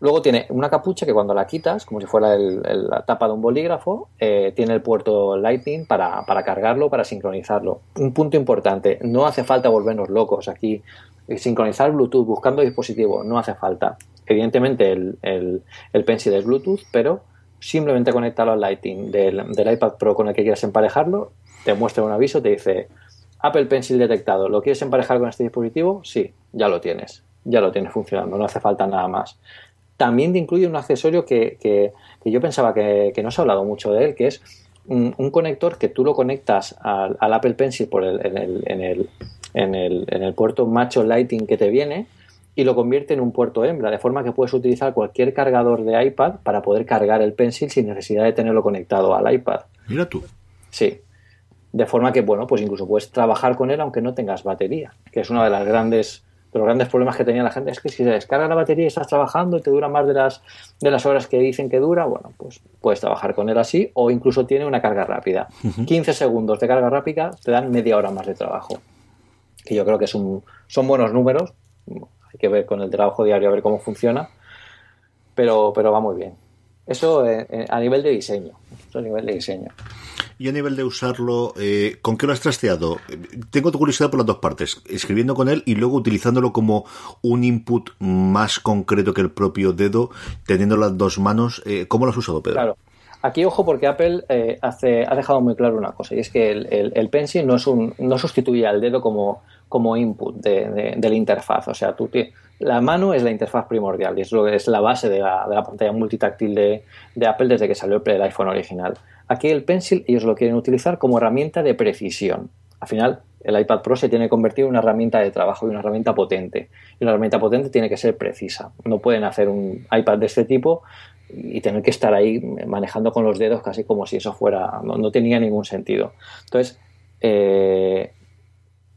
[SPEAKER 3] Luego tiene una capucha que cuando la quitas, como si fuera el- la tapa de un bolígrafo, eh, tiene el puerto Lightning para, para cargarlo, para sincronizarlo. Un punto importante, no hace falta volvernos locos aquí. Eh, Sincronizar Bluetooth buscando dispositivo, no hace falta. Evidentemente el, el, el Pencil es Bluetooth, pero simplemente conectarlo al Lightning del, del iPad Pro con el que quieras emparejarlo, te muestra un aviso, te dice Apple Pencil detectado, ¿lo quieres emparejar con este dispositivo? Sí, ya lo tienes, ya lo tienes funcionando, no hace falta nada más también te incluye un accesorio que, que- que yo pensaba que, que no se ha hablado mucho de él, que es un, un conector que tú lo conectas al, al Apple Pencil por el, en, el, en, el, en, el, en el puerto macho Lighting que te viene y lo convierte en un puerto hembra, de forma que puedes utilizar cualquier cargador de iPad para poder cargar el Pencil sin necesidad de tenerlo conectado al iPad.
[SPEAKER 2] Mira tú.
[SPEAKER 3] Sí. De forma que, bueno, pues incluso puedes trabajar con él aunque no tengas batería, que es uno de las grandes de los grandes problemas que tenía la gente es que si se descarga la batería y estás trabajando y te dura más de las de las horas que dicen que dura, bueno, pues puedes trabajar con él así o incluso tiene una carga rápida. 15 segundos de carga rápida te dan media hora más de trabajo. Que yo creo que es un, son buenos números. Hay que ver con el trabajo diario a ver cómo funciona. Pero, pero va muy bien. Eso eh, eh, a nivel de diseño. Eso a nivel de diseño.
[SPEAKER 2] Y a nivel de usarlo, eh, ¿con qué lo has trasteado? Tengo curiosidad por las dos partes, escribiendo con él y luego utilizándolo como un input más concreto que el propio dedo, teniendo las dos manos. Eh, ¿Cómo lo has usado, Pedro?
[SPEAKER 3] Claro. Aquí, ojo, porque Apple eh, hace, ha dejado muy claro una cosa, y es que el, el, el Pencil no, es un, no sustituye al dedo como, como input de, de, de la interfaz. O sea, tú la mano es la interfaz primordial y es, lo, es la base de la, de la pantalla multitáctil de, Apple desde que salió el iPhone original. Aquí el Pencil ellos lo quieren utilizar como herramienta de precisión. Al final, el iPad Pro se tiene que convertir en una herramienta de trabajo y una herramienta potente. Y una herramienta potente tiene que ser precisa. No pueden hacer un iPad de este tipo y tener que estar ahí manejando con los dedos casi como si eso fuera, no, tenía ningún sentido. Entonces, eh,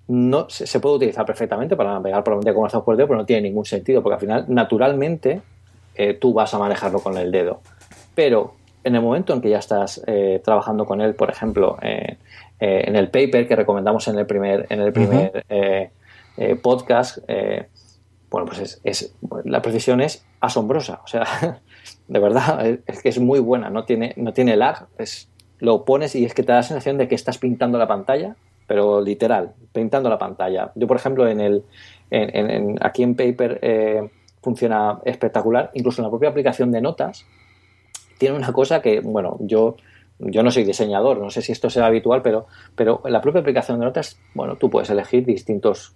[SPEAKER 3] no, se, puede utilizar perfectamente para navegar por pantalla con el software dedo, pero no tiene ningún sentido, porque al final, naturalmente, eh, tú vas a manejarlo con el dedo. Pero en el momento en que ya estás eh, trabajando con él, por ejemplo, eh, en el paper que recomendamos en el primer, en el primer uh -huh. podcast, eh, bueno, pues es, es, la precisión es asombrosa. O sea, de verdad, es, que es muy buena, no tiene, no tiene lag, es, lo pones y es que te da la sensación de que estás pintando la pantalla, pero literal, pintando la pantalla. Yo, por ejemplo, en el, en, en, aquí en Paper eh, funciona espectacular, incluso en la propia aplicación de notas, tiene una cosa que, bueno, yo, yo no soy diseñador, no sé si esto será habitual, pero, pero la propia aplicación de notas, bueno, tú puedes elegir distintos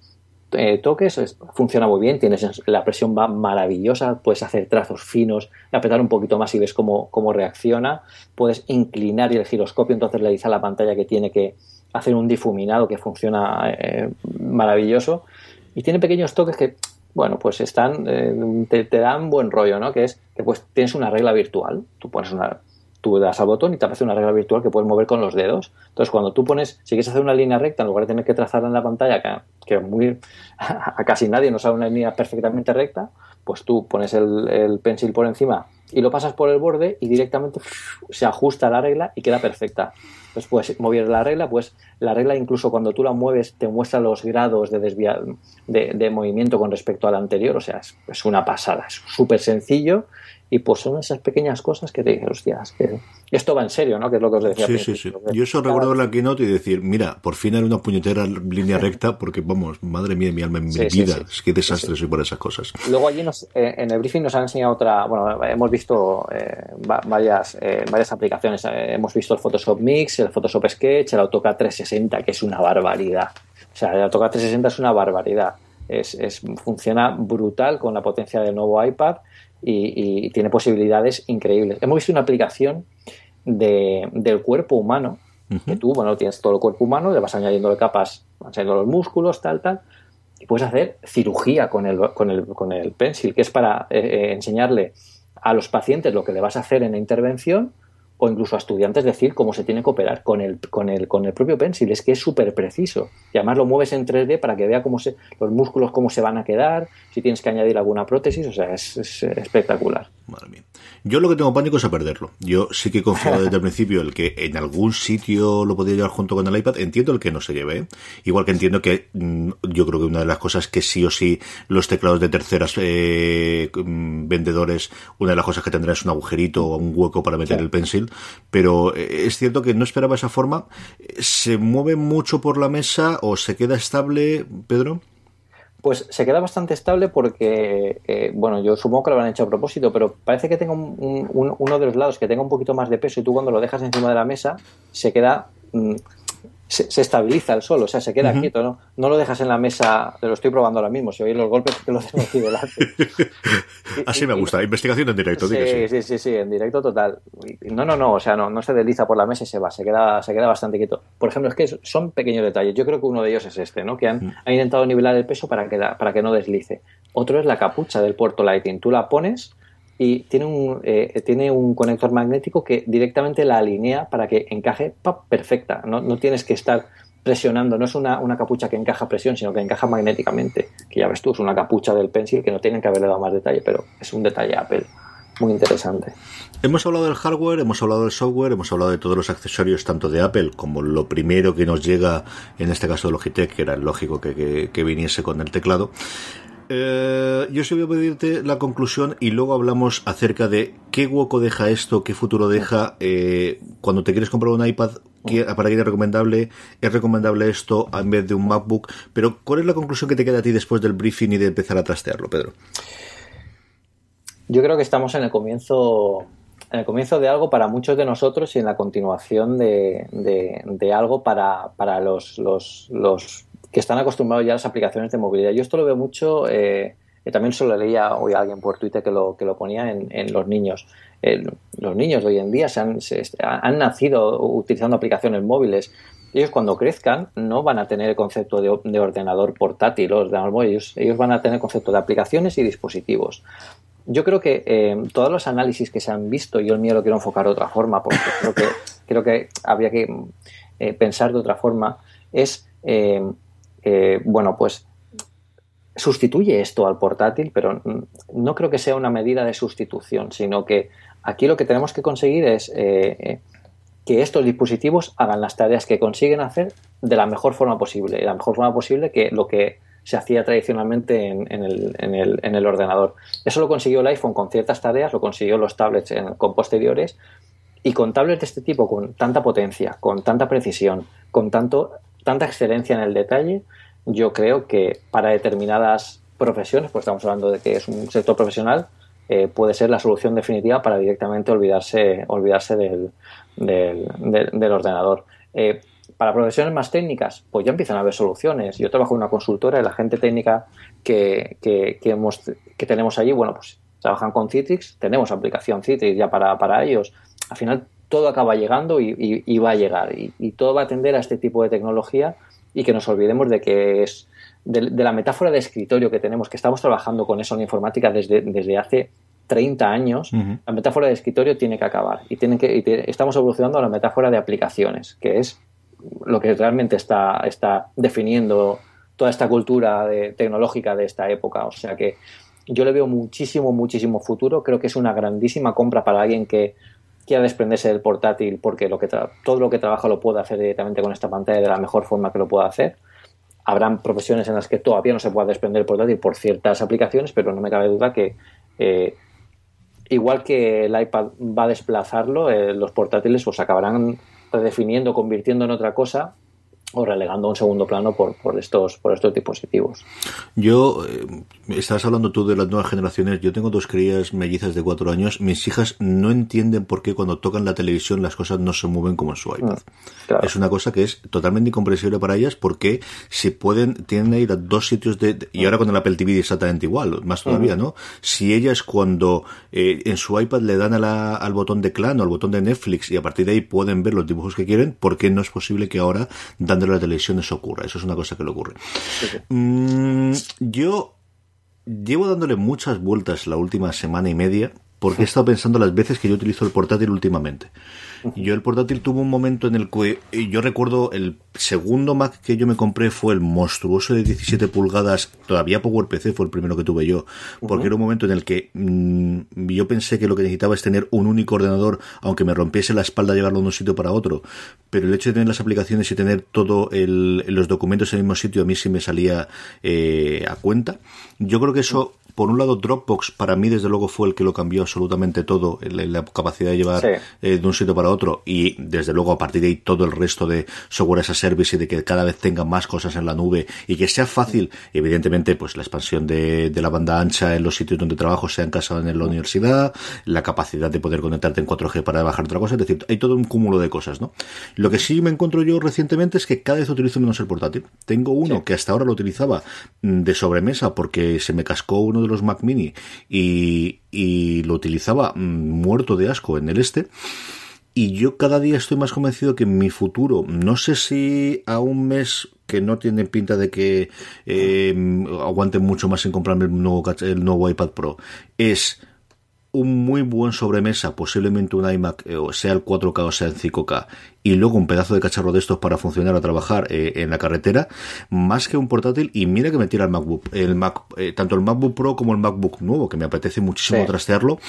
[SPEAKER 3] eh, toques, es, funciona muy bien, tienes la presión va maravillosa, puedes hacer trazos finos, apretar un poquito más y ves cómo, cómo reacciona, puedes inclinar el giroscopio, entonces le dice a la pantalla que tiene que hacer un difuminado que funciona eh, maravilloso. Y tiene pequeños toques que bueno, pues están, eh, te, dan buen rollo, ¿no? Que es que pues tienes una regla virtual, tú pones una, tú das al botón y te aparece una regla virtual que puedes mover con los dedos. Entonces, cuando tú pones, si quieres hacer una línea recta, en lugar de tener que trazarla en la pantalla, que, muy, a casi nadie nos sale una línea perfectamente recta, pues tú pones el, el pencil por encima y lo pasas por el borde y directamente se ajusta la regla y queda perfecta. Entonces puedes mover la regla, pues la regla incluso cuando tú la mueves te muestra los grados de desviar de, movimiento con respecto a la anterior, o sea, es, es una pasada, es súper sencillo y pues son esas pequeñas cosas que te dices, hostias, que esto va en serio, ¿no? Que es lo que os decía.
[SPEAKER 2] Sí, sí, sí. Yo eso
[SPEAKER 3] cada
[SPEAKER 2] recuerdo la keynote y decir, mira, por fin era una puñetera línea recta, porque vamos, madre mía, mi alma en mi
[SPEAKER 3] Sí,
[SPEAKER 2] vida,
[SPEAKER 3] sí.
[SPEAKER 2] es que desastre soy por esas cosas.
[SPEAKER 3] Luego allí nos, eh, en el briefing nos han enseñado otra, bueno, hemos visto eh, va- varias, eh, varias aplicaciones. Hemos visto el Photoshop Mix, el Photoshop Sketch, el AutoCAD 360, que es una barbaridad. O sea, el AutoCAD 360 es una barbaridad. Es, es- funciona brutal con la potencia del nuevo iPad y, y tiene posibilidades increíbles. Hemos visto una aplicación de- del cuerpo humano, que tú, bueno, tienes todo el cuerpo humano, le vas añadiendo capas, vas añadiendo los músculos, tal, tal, y puedes hacer cirugía con el, con el, con el pencil, que es para eh, eh, enseñarle a los pacientes lo que le vas a hacer en la intervención o incluso a estudiantes decir cómo se tiene que operar con el, con el, con el propio pencil. Es que es súper preciso. Y además lo mueves en 3D para que vea cómo se, los músculos cómo se van a quedar, si tienes que añadir alguna prótesis. O sea, es, es espectacular.
[SPEAKER 2] Madre mía. Yo lo que tengo pánico es a perderlo. Yo sí que confiaba desde el principio el que en algún sitio lo podía llevar junto con el iPad. Entiendo el que no se lleve. ¿eh? Igual que entiendo que mm, yo creo que una de las cosas que sí o sí los teclados de terceras eh, mm, vendedores, una de las cosas que tendrán es un agujerito o un hueco para meter
[SPEAKER 3] Sí.
[SPEAKER 2] el pencil. Pero eh, es cierto que no esperaba esa forma. ¿Se mueve mucho por la mesa o se queda estable, Pedro?
[SPEAKER 3] Pues se queda bastante estable porque, eh, bueno, yo supongo que lo habrán hecho a propósito, pero parece que tenga un- un- un- uno de los lados que tenga un poquito más de peso y tú cuando lo dejas encima de la mesa se queda, mm, se, se estabiliza el solo, o sea, se queda quieto, ¿no? No lo dejas en la mesa, te lo estoy probando ahora mismo, si oís los golpes que lo tengo aquí delante.
[SPEAKER 2] Así
[SPEAKER 3] y-
[SPEAKER 2] me
[SPEAKER 3] y-
[SPEAKER 2] gusta. Investigación en directo.
[SPEAKER 3] Sí,
[SPEAKER 2] sí.
[SPEAKER 3] sí, sí, sí, en directo total. No, no, no, o sea, no, no se desliza por la mesa y se va, se queda, se queda bastante quieto. Por ejemplo, es que son pequeños detalles. Yo creo que uno de ellos es este, ¿no? Que han, han intentado nivelar el peso para que, da- para que no deslice. Otro es la capucha del puerto Lighting. Tú la pones y tiene un, eh, tiene un conector magnético que directamente la alinea para que encaje ¡pap! perfecta. No, no tienes que estar presionando, no es una, una capucha que encaja presión, sino que encaja magnéticamente. Que ya ves tú, es una capucha del pencil que no tienen que haberle dado más detalle, pero es un detalle Apple muy interesante.
[SPEAKER 2] Hemos hablado del hardware, hemos hablado del software, hemos hablado de todos los accesorios tanto de Apple como lo primero que nos llega, en este caso de Logitech, que era lógico que- que viniese con el teclado. Eh, yo sí voy a pedirte la conclusión y luego hablamos acerca de qué hueco deja esto, qué futuro deja eh, cuando te quieres comprar un iPad. ¿qué- ¿Para qué es recomendable? ¿Es recomendable esto en vez de un MacBook? Pero ¿cuál es la conclusión que te queda a ti después del briefing y de empezar a trastearlo, Pedro?
[SPEAKER 3] Yo creo que estamos en el comienzo, en el comienzo de algo para muchos de nosotros y en la continuación de, de- de algo para, para los, los, los que están acostumbrados ya a las aplicaciones de movilidad. Yo esto lo veo mucho, eh, eh, también se lo leía hoy a alguien por Twitter que lo, que lo ponía en, los niños. Eh, los niños de hoy en día se han, han nacido utilizando aplicaciones móviles. Ellos cuando crezcan no van a tener el concepto de, de ordenador portátil o ordenador móvil, ellos, van a tener el concepto de aplicaciones y dispositivos yo creo que todos los análisis que se han visto, yo el mío lo quiero enfocar de otra forma, porque creo que, creo que habría que pensar de otra forma, es, eh, bueno, pues sustituye esto al portátil, pero no creo que sea una medida de sustitución, sino que aquí lo que tenemos que conseguir es eh, eh, que estos dispositivos hagan las tareas que consiguen hacer de la mejor forma posible, de la mejor forma posible que lo que se hacía tradicionalmente en, el, en, el, en el ordenador. Eso lo consiguió el iPhone con ciertas tareas, lo consiguió los tablets con posteriores, y con tablets de este tipo, con tanta potencia, con tanta precisión, con tanto, tanta excelencia en el detalle, yo creo que para determinadas profesiones, pues estamos hablando de que es un sector profesional, eh, puede ser la solución definitiva para directamente olvidarse, olvidarse del, del, ordenador. Eh, para profesiones más técnicas, pues ya empiezan a haber soluciones. Yo trabajo en una consultora y la gente técnica que, que, que hemos, que tenemos allí, bueno, pues trabajan con Citrix, tenemos aplicación Citrix ya para, para ellos. Al final todo acaba llegando y, y- y va a llegar. Y, y todo va a atender a este tipo de tecnología y que nos olvidemos de que es de, de la metáfora de escritorio que tenemos, que estamos trabajando con eso en informática desde, desde hace 30 años, la metáfora de escritorio tiene que acabar y, tienen que, y te- estamos evolucionando a la metáfora de aplicaciones, que es lo que realmente está, está definiendo toda esta cultura de- tecnológica de esta época. O sea que yo le veo muchísimo, muchísimo futuro. Creo que es una grandísima compra para alguien que quiera desprenderse del portátil porque lo que todo lo que trabaja lo puede hacer directamente con esta pantalla de la mejor forma que lo pueda hacer. Habrán profesiones en las que todavía no se pueda desprender del portátil por ciertas aplicaciones, pero no me cabe duda que eh, igual que el iPad va a desplazarlo, eh, los portátiles pues acabarán redefiniendo, convirtiendo en otra cosa o relegando a un segundo plano por, por estos por estos dispositivos.
[SPEAKER 2] Yo, eh, estabas hablando tú de las nuevas generaciones. Yo tengo dos crías mellizas de cuatro años. Mis hijas no entienden por qué cuando tocan la televisión las cosas no se mueven como en su iPad.
[SPEAKER 3] claro.
[SPEAKER 2] Es una cosa que es totalmente incomprensible para ellas porque si pueden, tienen ir a dos sitios de, de- y ahora con el Apple TV exactamente igual, más todavía, ¿no? Si ellas cuando eh, en su iPad le dan a la- al botón de clan o al botón de Netflix y a partir de ahí pueden ver los dibujos que quieren, ¿por qué no es posible que ahora dándole a la televisión eso ocurra? Eso es una cosa que le ocurre. Mm, yo llevo dándole muchas vueltas la última semana y media porque he estado pensando las veces que yo utilizo el portátil últimamente. Yo el portátil tuvo un momento en el que eh, yo recuerdo el segundo Mac que yo me compré fue el monstruoso de 17 pulgadas, todavía PowerPC fue el primero que tuve yo, porque era un momento en el que mm, yo pensé que lo que necesitaba es tener un único ordenador, aunque me rompiese la espalda llevarlo de un sitio para otro, pero el hecho de tener las aplicaciones y tener todo el, los documentos en el mismo sitio a mí sí me salía eh, a cuenta. Yo creo que eso por un lado Dropbox para mí desde luego fue el que lo cambió absolutamente todo la, la capacidad de llevar
[SPEAKER 3] Sí.
[SPEAKER 2] eh, de un sitio para otro y desde luego a partir de ahí todo el resto de software as a service y de que cada vez tenga más cosas en la nube y que sea fácil evidentemente pues la expansión de, de la banda ancha en los sitios donde trabajo sea en casa o en la universidad la capacidad de poder conectarte en 4G para bajar otra cosa es decir hay todo un cúmulo de cosas ¿no? lo que sí me encuentro yo recientemente es que cada vez utilizo menos el portátil tengo uno
[SPEAKER 3] Sí.
[SPEAKER 2] que hasta ahora lo utilizaba mm, de sobremesa porque se me cascó uno de los Mac Mini y, lo utilizaba mm, muerto de asco en el este. Y yo cada día estoy más convencido que en mi futuro, no sé si a un mes que no tiene pinta de que eh, aguante mucho más en comprarme el nuevo, el nuevo iPad Pro, es un muy buen sobremesa, posiblemente un iMac, eh, o sea el 4K o sea el 5K, y luego un pedazo de cacharro de estos para funcionar a trabajar eh, en la carretera, más que un portátil, y mira que me tira el MacBook, el Mac, eh, tanto el MacBook Pro como el MacBook nuevo, que me apetece muchísimo
[SPEAKER 3] Sí.
[SPEAKER 2] trastearlo.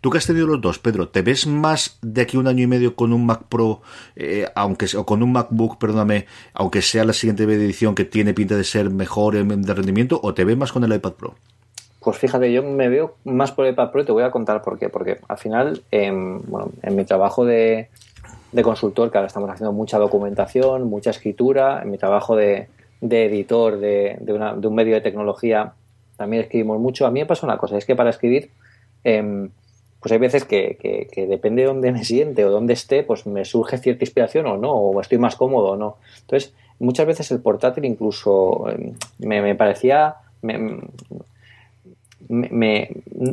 [SPEAKER 2] Tú que has tenido los dos, Pedro, ¿te ves más de aquí un año y medio con un Mac Pro, eh, aunque o con un MacBook, perdóname, aunque sea la siguiente edición que tiene pinta de ser mejor en- de rendimiento, o te ves más con el iPad Pro?
[SPEAKER 3] Pues fíjate, yo me veo más por el Pro y te voy a contar por qué. Porque al final, em, bueno, en mi trabajo de, de consultor, que ahora estamos haciendo mucha documentación, mucha escritura, en mi trabajo de, de editor de, de un medio de tecnología, también escribimos mucho. A mí me pasa una cosa, es que para escribir, em, pues hay veces que, depende de dónde me siente o dónde esté, pues me surge cierta inspiración o no, o estoy más cómodo o no. Entonces, muchas veces el portátil incluso em, me, parecía... me,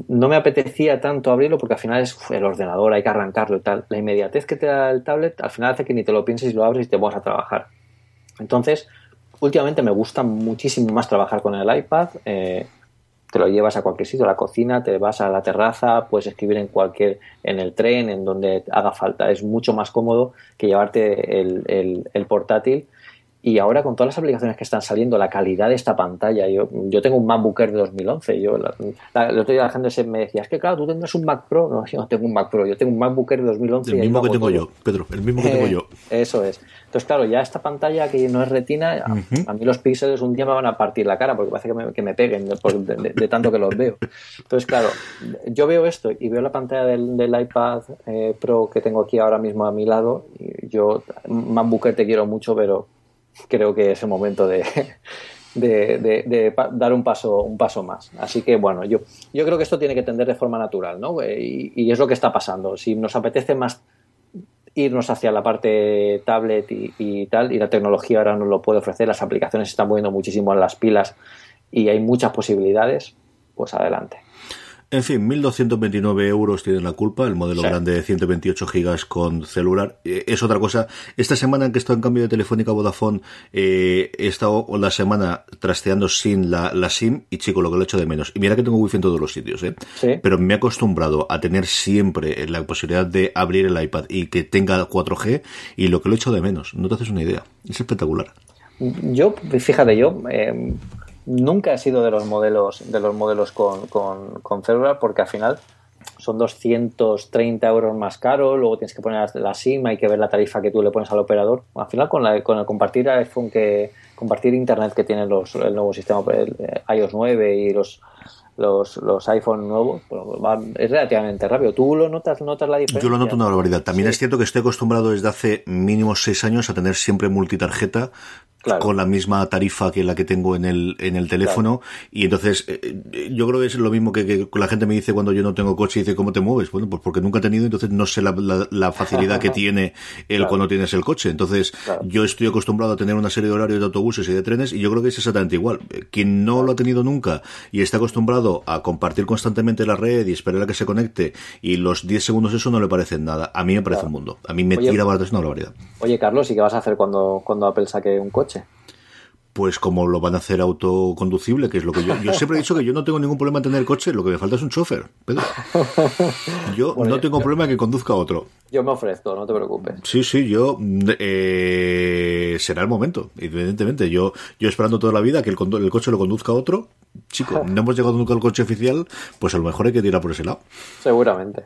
[SPEAKER 3] no me apetecía tanto abrirlo porque al final es el ordenador, hay que arrancarlo y tal. La inmediatez que te da el tablet al final hace que ni te lo pienses y lo abres y te vas a trabajar. Entonces, últimamente me gusta muchísimo más trabajar con el iPad. eh, te lo llevas a cualquier sitio, a la cocina, te vas a la terraza, puedes escribir en cualquier, en el tren, en donde haga falta. Es mucho más cómodo que llevarte el, el- el portátil. Y ahora con todas las aplicaciones que están saliendo, la calidad de esta pantalla, yo, yo tengo un MacBook Air de 2011. Yo, la, la- el otro día la gente se me decía, es que claro, tú tendrás un Mac Pro. No, yo no tengo un Mac Pro, yo tengo un MacBook Air de 2011.
[SPEAKER 2] El mismo que tengo
[SPEAKER 3] todo.
[SPEAKER 2] yo, Pedro, el mismo que tengo
[SPEAKER 3] Eh,
[SPEAKER 2] yo.
[SPEAKER 3] Eso es. Entonces, claro, ya esta pantalla que no es retina, a- a, mí los píxeles un día me van a partir la cara porque parece que me, que me peguen de, por- de- de- de tanto que los veo. Entonces, claro, yo veo esto y veo la pantalla del, del iPad eh, Pro que tengo aquí ahora mismo a mi lado. Y yo, MacBook Air, te quiero mucho, pero creo que es el momento de, de, dar un paso, un paso más. Así que bueno, yo, yo creo que esto tiene que tender de forma natural, ¿no? Eh, Y, y es lo que está pasando. Si nos apetece más irnos hacia la parte tablet y, y tal, y la tecnología ahora nos lo puede ofrecer, las aplicaciones se están moviendo muchísimo en las pilas y hay muchas posibilidades, pues adelante.
[SPEAKER 2] En fin, 1.229 euros tienen la culpa, el modelo
[SPEAKER 3] Sí.
[SPEAKER 2] grande de 128 gigas con celular. Eh, es otra cosa. Esta semana en que he estado en cambio de Telefónica a Vodafone, eh, he estado la semana trasteando sin la, la SIM y chico, lo que lo he hecho de menos. Y mira que tengo wifi en todos los sitios, ¿eh?
[SPEAKER 3] Sí.
[SPEAKER 2] Pero me he acostumbrado a tener siempre la posibilidad de abrir el iPad y que tenga 4G y lo que lo he hecho de menos. No te haces una idea. Es espectacular.
[SPEAKER 3] Yo, fíjate, yo eh, nunca he sido de los modelos, de los modelos con, con, con celular porque al final son 230 euros más caro, luego tienes que poner la SIM, hay que ver la tarifa que tú le pones al operador. Al final con, la, con el compartir iPhone que compartir internet que tienen los, el nuevo sistema eh, iOS 9 y los los, los iPhone nuevos, pues, es relativamente rápido. ¿Tú lo notas, notas la diferencia?
[SPEAKER 2] Yo lo noto una barbaridad. También
[SPEAKER 3] Sí.
[SPEAKER 2] es cierto que estoy acostumbrado desde hace mínimo seis años a tener siempre multitarjeta
[SPEAKER 3] Claro.
[SPEAKER 2] con la misma tarifa que la que tengo en el, en el teléfono. Y entonces, eh, eh, yo creo que es lo mismo que, que la gente me dice cuando yo no tengo coche y dice, ¿cómo te mueves? Bueno, pues porque nunca he tenido, entonces no sé la, la- la facilidad que tiene el
[SPEAKER 3] Claro.
[SPEAKER 2] cuando tienes el coche. Entonces, yo estoy acostumbrado a tener una serie de horarios de autobuses y de trenes y yo creo que es exactamente igual. Eh, Quien no lo ha tenido nunca y está acostumbrado a compartir constantemente la red y esperar a que se conecte y los 10 segundos eso no le parecen nada. A mí me parece un mundo. A mí me
[SPEAKER 3] Oye,
[SPEAKER 2] tira para atrás una barbaridad.
[SPEAKER 3] Oye, Carlos, ¿y qué vas a hacer cuando, cuando Apple saque un coche?
[SPEAKER 2] Pues como lo van a hacer autoconducible, que es lo que yo... Yo siempre he dicho que yo no tengo ningún problema en tener coche, lo que me falta es un chofer, Pedro. Yo
[SPEAKER 3] Bueno,
[SPEAKER 2] no
[SPEAKER 3] yo-
[SPEAKER 2] tengo problema en que conduzca otro.
[SPEAKER 3] Yo me ofrezco, no te preocupes.
[SPEAKER 2] Sí, sí, yo eh, será el momento, evidentemente. Yo, yo esperando toda la vida que el, el coche lo conduzca otro. Chico, no hemos llegado nunca al coche oficial, pues a lo mejor hay que tirar por ese lado.
[SPEAKER 3] Seguramente.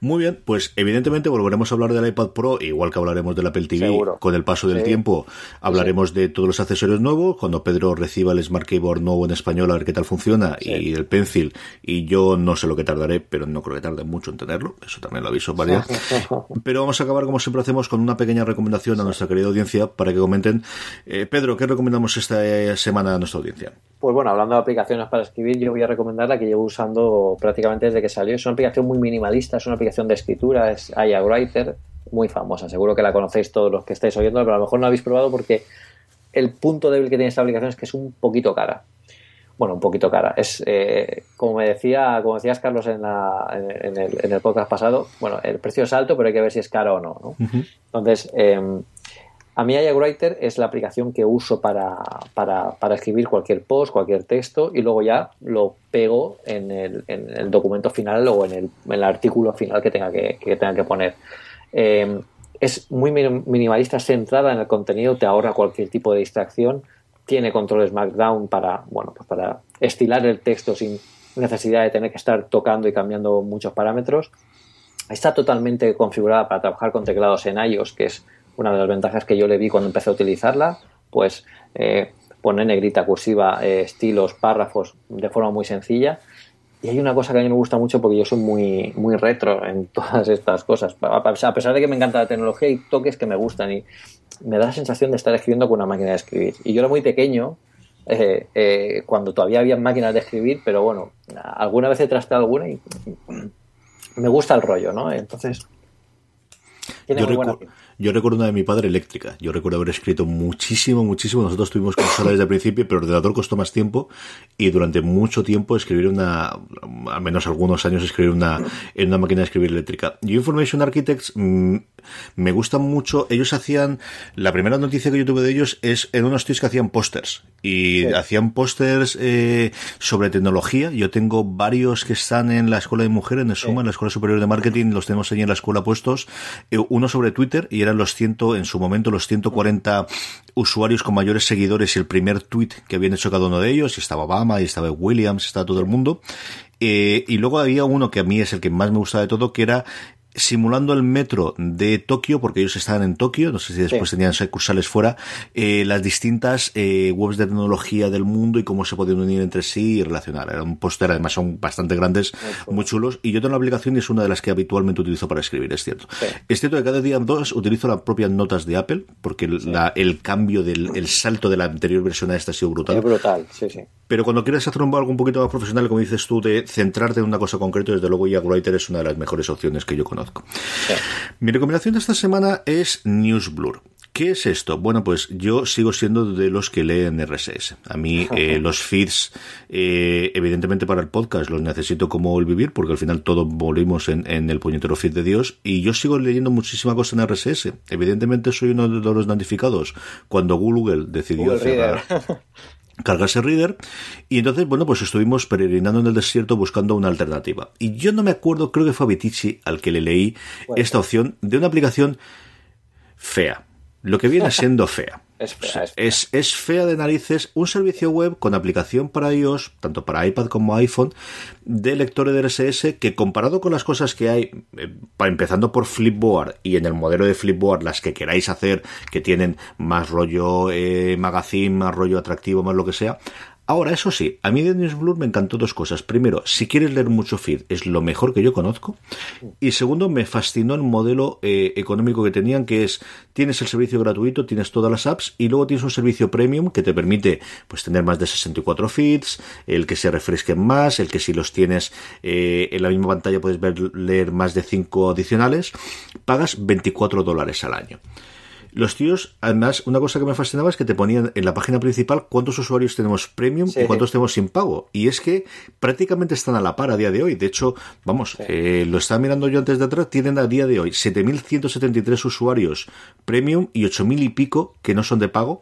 [SPEAKER 2] Muy bien, pues evidentemente volveremos a hablar del iPad Pro, igual que hablaremos del Apple TV
[SPEAKER 3] Seguro.
[SPEAKER 2] con el paso del
[SPEAKER 3] Sí.
[SPEAKER 2] tiempo. Hablaremos de todos los accesorios nuevos, cuando Pedro reciba el Smart Keyboard nuevo en español, a ver qué tal funciona,
[SPEAKER 3] Sí.
[SPEAKER 2] y el Pencil, y yo no sé lo que tardaré, pero no creo que tarde mucho en tenerlo, eso también lo aviso, ¿vale? Pero vamos a acabar, como siempre hacemos, con una pequeña recomendación a nuestra querida audiencia para que comenten. Eh, Pedro, ¿qué recomendamos esta eh, semana a nuestra audiencia?
[SPEAKER 3] Pues bueno, hablando de aplicaciones para escribir, yo voy a recomendar la que llevo usando prácticamente desde que salió. Es una aplicación muy minimalista, es una aplicación de escritura, es IA Writer, muy famosa. Seguro que la conocéis todos los que estáis oyendo, pero a lo mejor no la habéis probado porque el punto débil que tiene esta aplicación es que es un poquito cara. Bueno, un poquito cara. Es eh, como me decía, como decías Carlos en, la, en, en el, en el podcast pasado, bueno, el precio es alto, pero hay que ver si es caro o no. ¿no? Entonces, eh, a mí IA Writer es la aplicación que uso para, para, para escribir cualquier post, cualquier texto y luego ya lo pego en el, en el documento final o en el, en el artículo final que tenga que, que tenga que poner. Eh, es muy minim- minimalista, centrada en el contenido, te ahorra cualquier tipo de distracción, tiene controles Markdown para, bueno, pues para estilar el texto sin necesidad de tener que estar tocando y cambiando muchos parámetros. Está totalmente configurada para trabajar con teclados en iOS, que es una de las ventajas que yo le vi cuando empecé a utilizarla. Pues eh, pone negrita cursiva, eh, estilos, párrafos de forma muy sencilla. Y hay una cosa que a mí me gusta mucho porque yo soy muy, muy retro en todas estas cosas. A pesar de que me encanta la tecnología, hay toques que me gustan y me da la sensación de estar escribiendo con una máquina de escribir. Y yo era muy pequeño, eh, eh, cuando todavía había máquinas de escribir, pero bueno, alguna vez he trasteado alguna y me gusta el rollo, ¿no? Entonces, tiene
[SPEAKER 2] Yo,
[SPEAKER 3] muy buena.
[SPEAKER 2] Yo recuerdo una de mi padre eléctrica. Yo recuerdo haber escrito muchísimo, muchísimo. Nosotros tuvimos consola desde el principio, pero el ordenador costó más tiempo. Y durante mucho tiempo escribir una, al menos algunos años escribir una, en una máquina de escribir eléctrica. Yo Information Architects, mm, me gustan mucho. Ellos hacían, la primera noticia que yo tuve de ellos es en unos tíos que hacían pósters. Y
[SPEAKER 3] Sí.
[SPEAKER 2] hacían pósters eh, sobre tecnología. Yo tengo varios que están en la escuela de mujeres, en el SUMA, en la Escuela Superior de Marketing, los tenemos allí en la escuela puestos. Eh, uno sobre Twitter, y eran los 100, en su momento, los 140 usuarios con mayores seguidores y el primer tweet que habían hecho cada uno de ellos. Y estaba Obama, y estaba Williams, estaba todo el mundo. Eh, y luego había uno que a mí es el que más me gustaba de todo, que era simulando el metro de Tokio, porque ellos estaban en Tokio, no sé si después
[SPEAKER 3] Sí.
[SPEAKER 2] tenían sucursales fuera, eh, las distintas eh, webs de tecnología del mundo y cómo se podían unir entre sí y relacionar. Era un póster, además son bastante grandes, muy chulos. Y yo tengo la aplicación y es una de las que habitualmente utilizo para escribir, es cierto.
[SPEAKER 3] Sí.
[SPEAKER 2] Es cierto que cada día dos utilizo las propias notas de Apple, porque el- la- el cambio del el salto de la anterior versión a esta ha sido brutal.
[SPEAKER 3] Es brutal, sí, sí.
[SPEAKER 2] Pero cuando quieres hacer un algo un poquito más profesional, como dices tú, de centrarte en una cosa concreta, desde luego Jack Writer es una de las mejores opciones que yo conozco.
[SPEAKER 3] Sí.
[SPEAKER 2] Mi recomendación de esta semana es Newsblur, ¿Qué es esto? Bueno, pues yo sigo siendo de los que leen RSS. A mí eh, los feeds, eh, evidentemente para el podcast, los necesito como el vivir, porque al final todos volvimos en, en, el puñetero feed de Dios. Y yo sigo leyendo muchísima cosa en RSS. Evidentemente soy uno de los notificados cuando Google decidió
[SPEAKER 3] Google
[SPEAKER 2] cerrar. cargarse Reader. Y entonces bueno pues estuvimos peregrinando en el desierto buscando una alternativa. Y yo no me acuerdo creo que fue a Bitici al que le leí
[SPEAKER 3] Bueno.
[SPEAKER 2] esta opción de una aplicación fea. Lo que viene siendo fea
[SPEAKER 3] Es fea, es fea.
[SPEAKER 2] es, es fea de narices un servicio web con aplicación para iOS, tanto para iPad como iPhone, de lectores de RSS que comparado con las cosas que hay, eh, empezando por Flipboard y en el modelo de Flipboard, las que queráis hacer, que tienen más rollo eh, magazine, más rollo atractivo, más lo que sea, Ahora, eso sí, a mí de Newsblur me encantó dos cosas. Primero, si quieres leer mucho feed, es lo mejor que yo conozco. Y segundo, me fascinó el modelo eh, económico que tenían, que es, tienes el servicio gratuito, tienes todas las apps, y luego tienes un servicio premium que te permite pues tener más de 64 feeds, el que se refresquen más, el que si los tienes eh, en la misma pantalla puedes ver, leer más de 5 adicionales. Pagas 24 dólares al año. Los tíos, además, una cosa que me fascinaba es que te ponían en la página principal cuántos usuarios tenemos premium
[SPEAKER 3] Sí.
[SPEAKER 2] y cuántos tenemos sin pago. Y es que prácticamente están a la par a día de hoy. De hecho, vamos, eh, lo estaba mirando yo antes de atrás, tienen a día de hoy 7.173 usuarios premium y 8.000 y pico que no son de pago.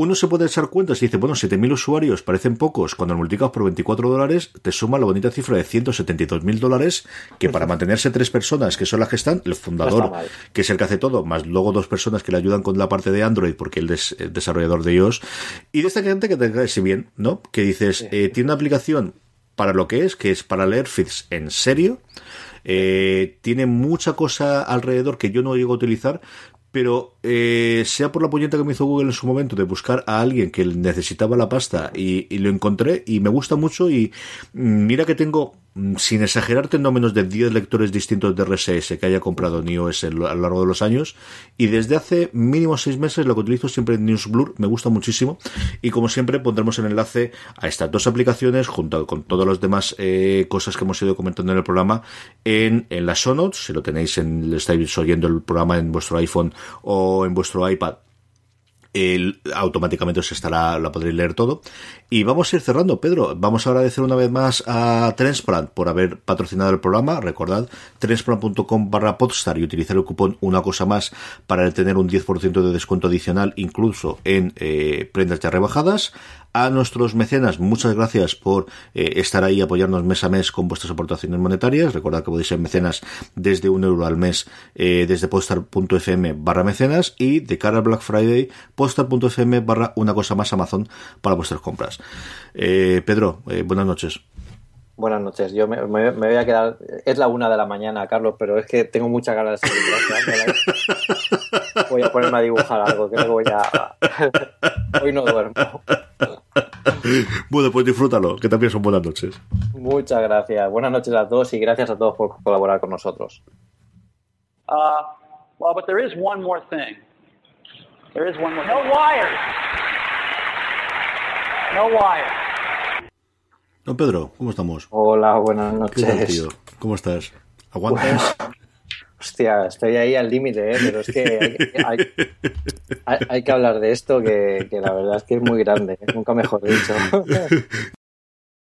[SPEAKER 2] Uno se puede echar cuentas y dice, bueno, 7.000 usuarios parecen pocos, cuando lo multiplicas por 24 dólares, te suma la bonita cifra de 172.000 dólares, que para mantenerse tres personas, que son las que están, el fundador, que es el que hace todo, más luego dos personas que le ayudan con la parte de Android, porque él es el desarrollador de iOS, y de esta gente que te cae bien, ¿no? Que dices, eh, tiene una aplicación para lo que es, que es para leer feeds en serio, eh, tiene mucha cosa alrededor que yo no llego a utilizar, pero eh, sea por la puñeta que me hizo Google en su momento de buscar a alguien que necesitaba la pasta y, y lo encontré y me gusta mucho y mm, mira que tengo, sin exagerarte, no menos de 10 lectores distintos de RSS que haya comprado en iOS a lo largo de los años. Y desde hace mínimo 6 meses lo que utilizo siempre en Newsblur, me gusta muchísimo. Y como siempre pondremos el enlace a estas dos aplicaciones junto con todas las demás eh, cosas que hemos ido comentando en el programa en, en las show si lo tenéis en, estáis oyendo el programa en vuestro iPhone o en vuestro iPad el, automáticamente os estará, la podréis leer todo. Y vamos a ir cerrando, Pedro. Vamos a agradecer una vez más a Transplant por haber patrocinado el programa. Recordad, transplant.com barra podstar y utilizar el cupón una cosa más para tener un 10% de descuento adicional incluso en eh, prendas ya rebajadas. A nuestros mecenas, muchas gracias por eh, estar ahí apoyarnos mes a mes con vuestras aportaciones monetarias. Recordad que podéis ser mecenas desde un euro al mes eh, desde podstar.fm barra mecenas y de cara al Black Friday podstar.fm barra una cosa más Amazon para vuestras compras. Eh, Pedro, eh, buenas noches.
[SPEAKER 3] Buenas noches. Yo me, me- me voy a quedar. Es la una de la mañana, Carlos, pero es que tengo muchas ganas de seguir quedándola. Voy a ponerme a dibujar algo. Que voy a. Hoy no duermo.
[SPEAKER 2] Bueno, pues disfrútalo, que también son buenas noches.
[SPEAKER 3] Muchas gracias. Buenas noches a todos y gracias a todos por colaborar con nosotros.
[SPEAKER 4] Uh, well, but there is one more thing. There is one more. No wires. No wires.
[SPEAKER 2] No, Pedro, ¿cómo estamos?
[SPEAKER 3] Hola, buenas
[SPEAKER 2] ¿Qué tal,
[SPEAKER 3] noches.
[SPEAKER 2] tío? ¿Cómo estás? ¿Aguantas?
[SPEAKER 3] Hostia, estoy ahí al límite, ¿eh? pero es que hay, hay- hay- hay que hablar de esto que, que la verdad es que es muy grande, ¿eh? nunca mejor dicho.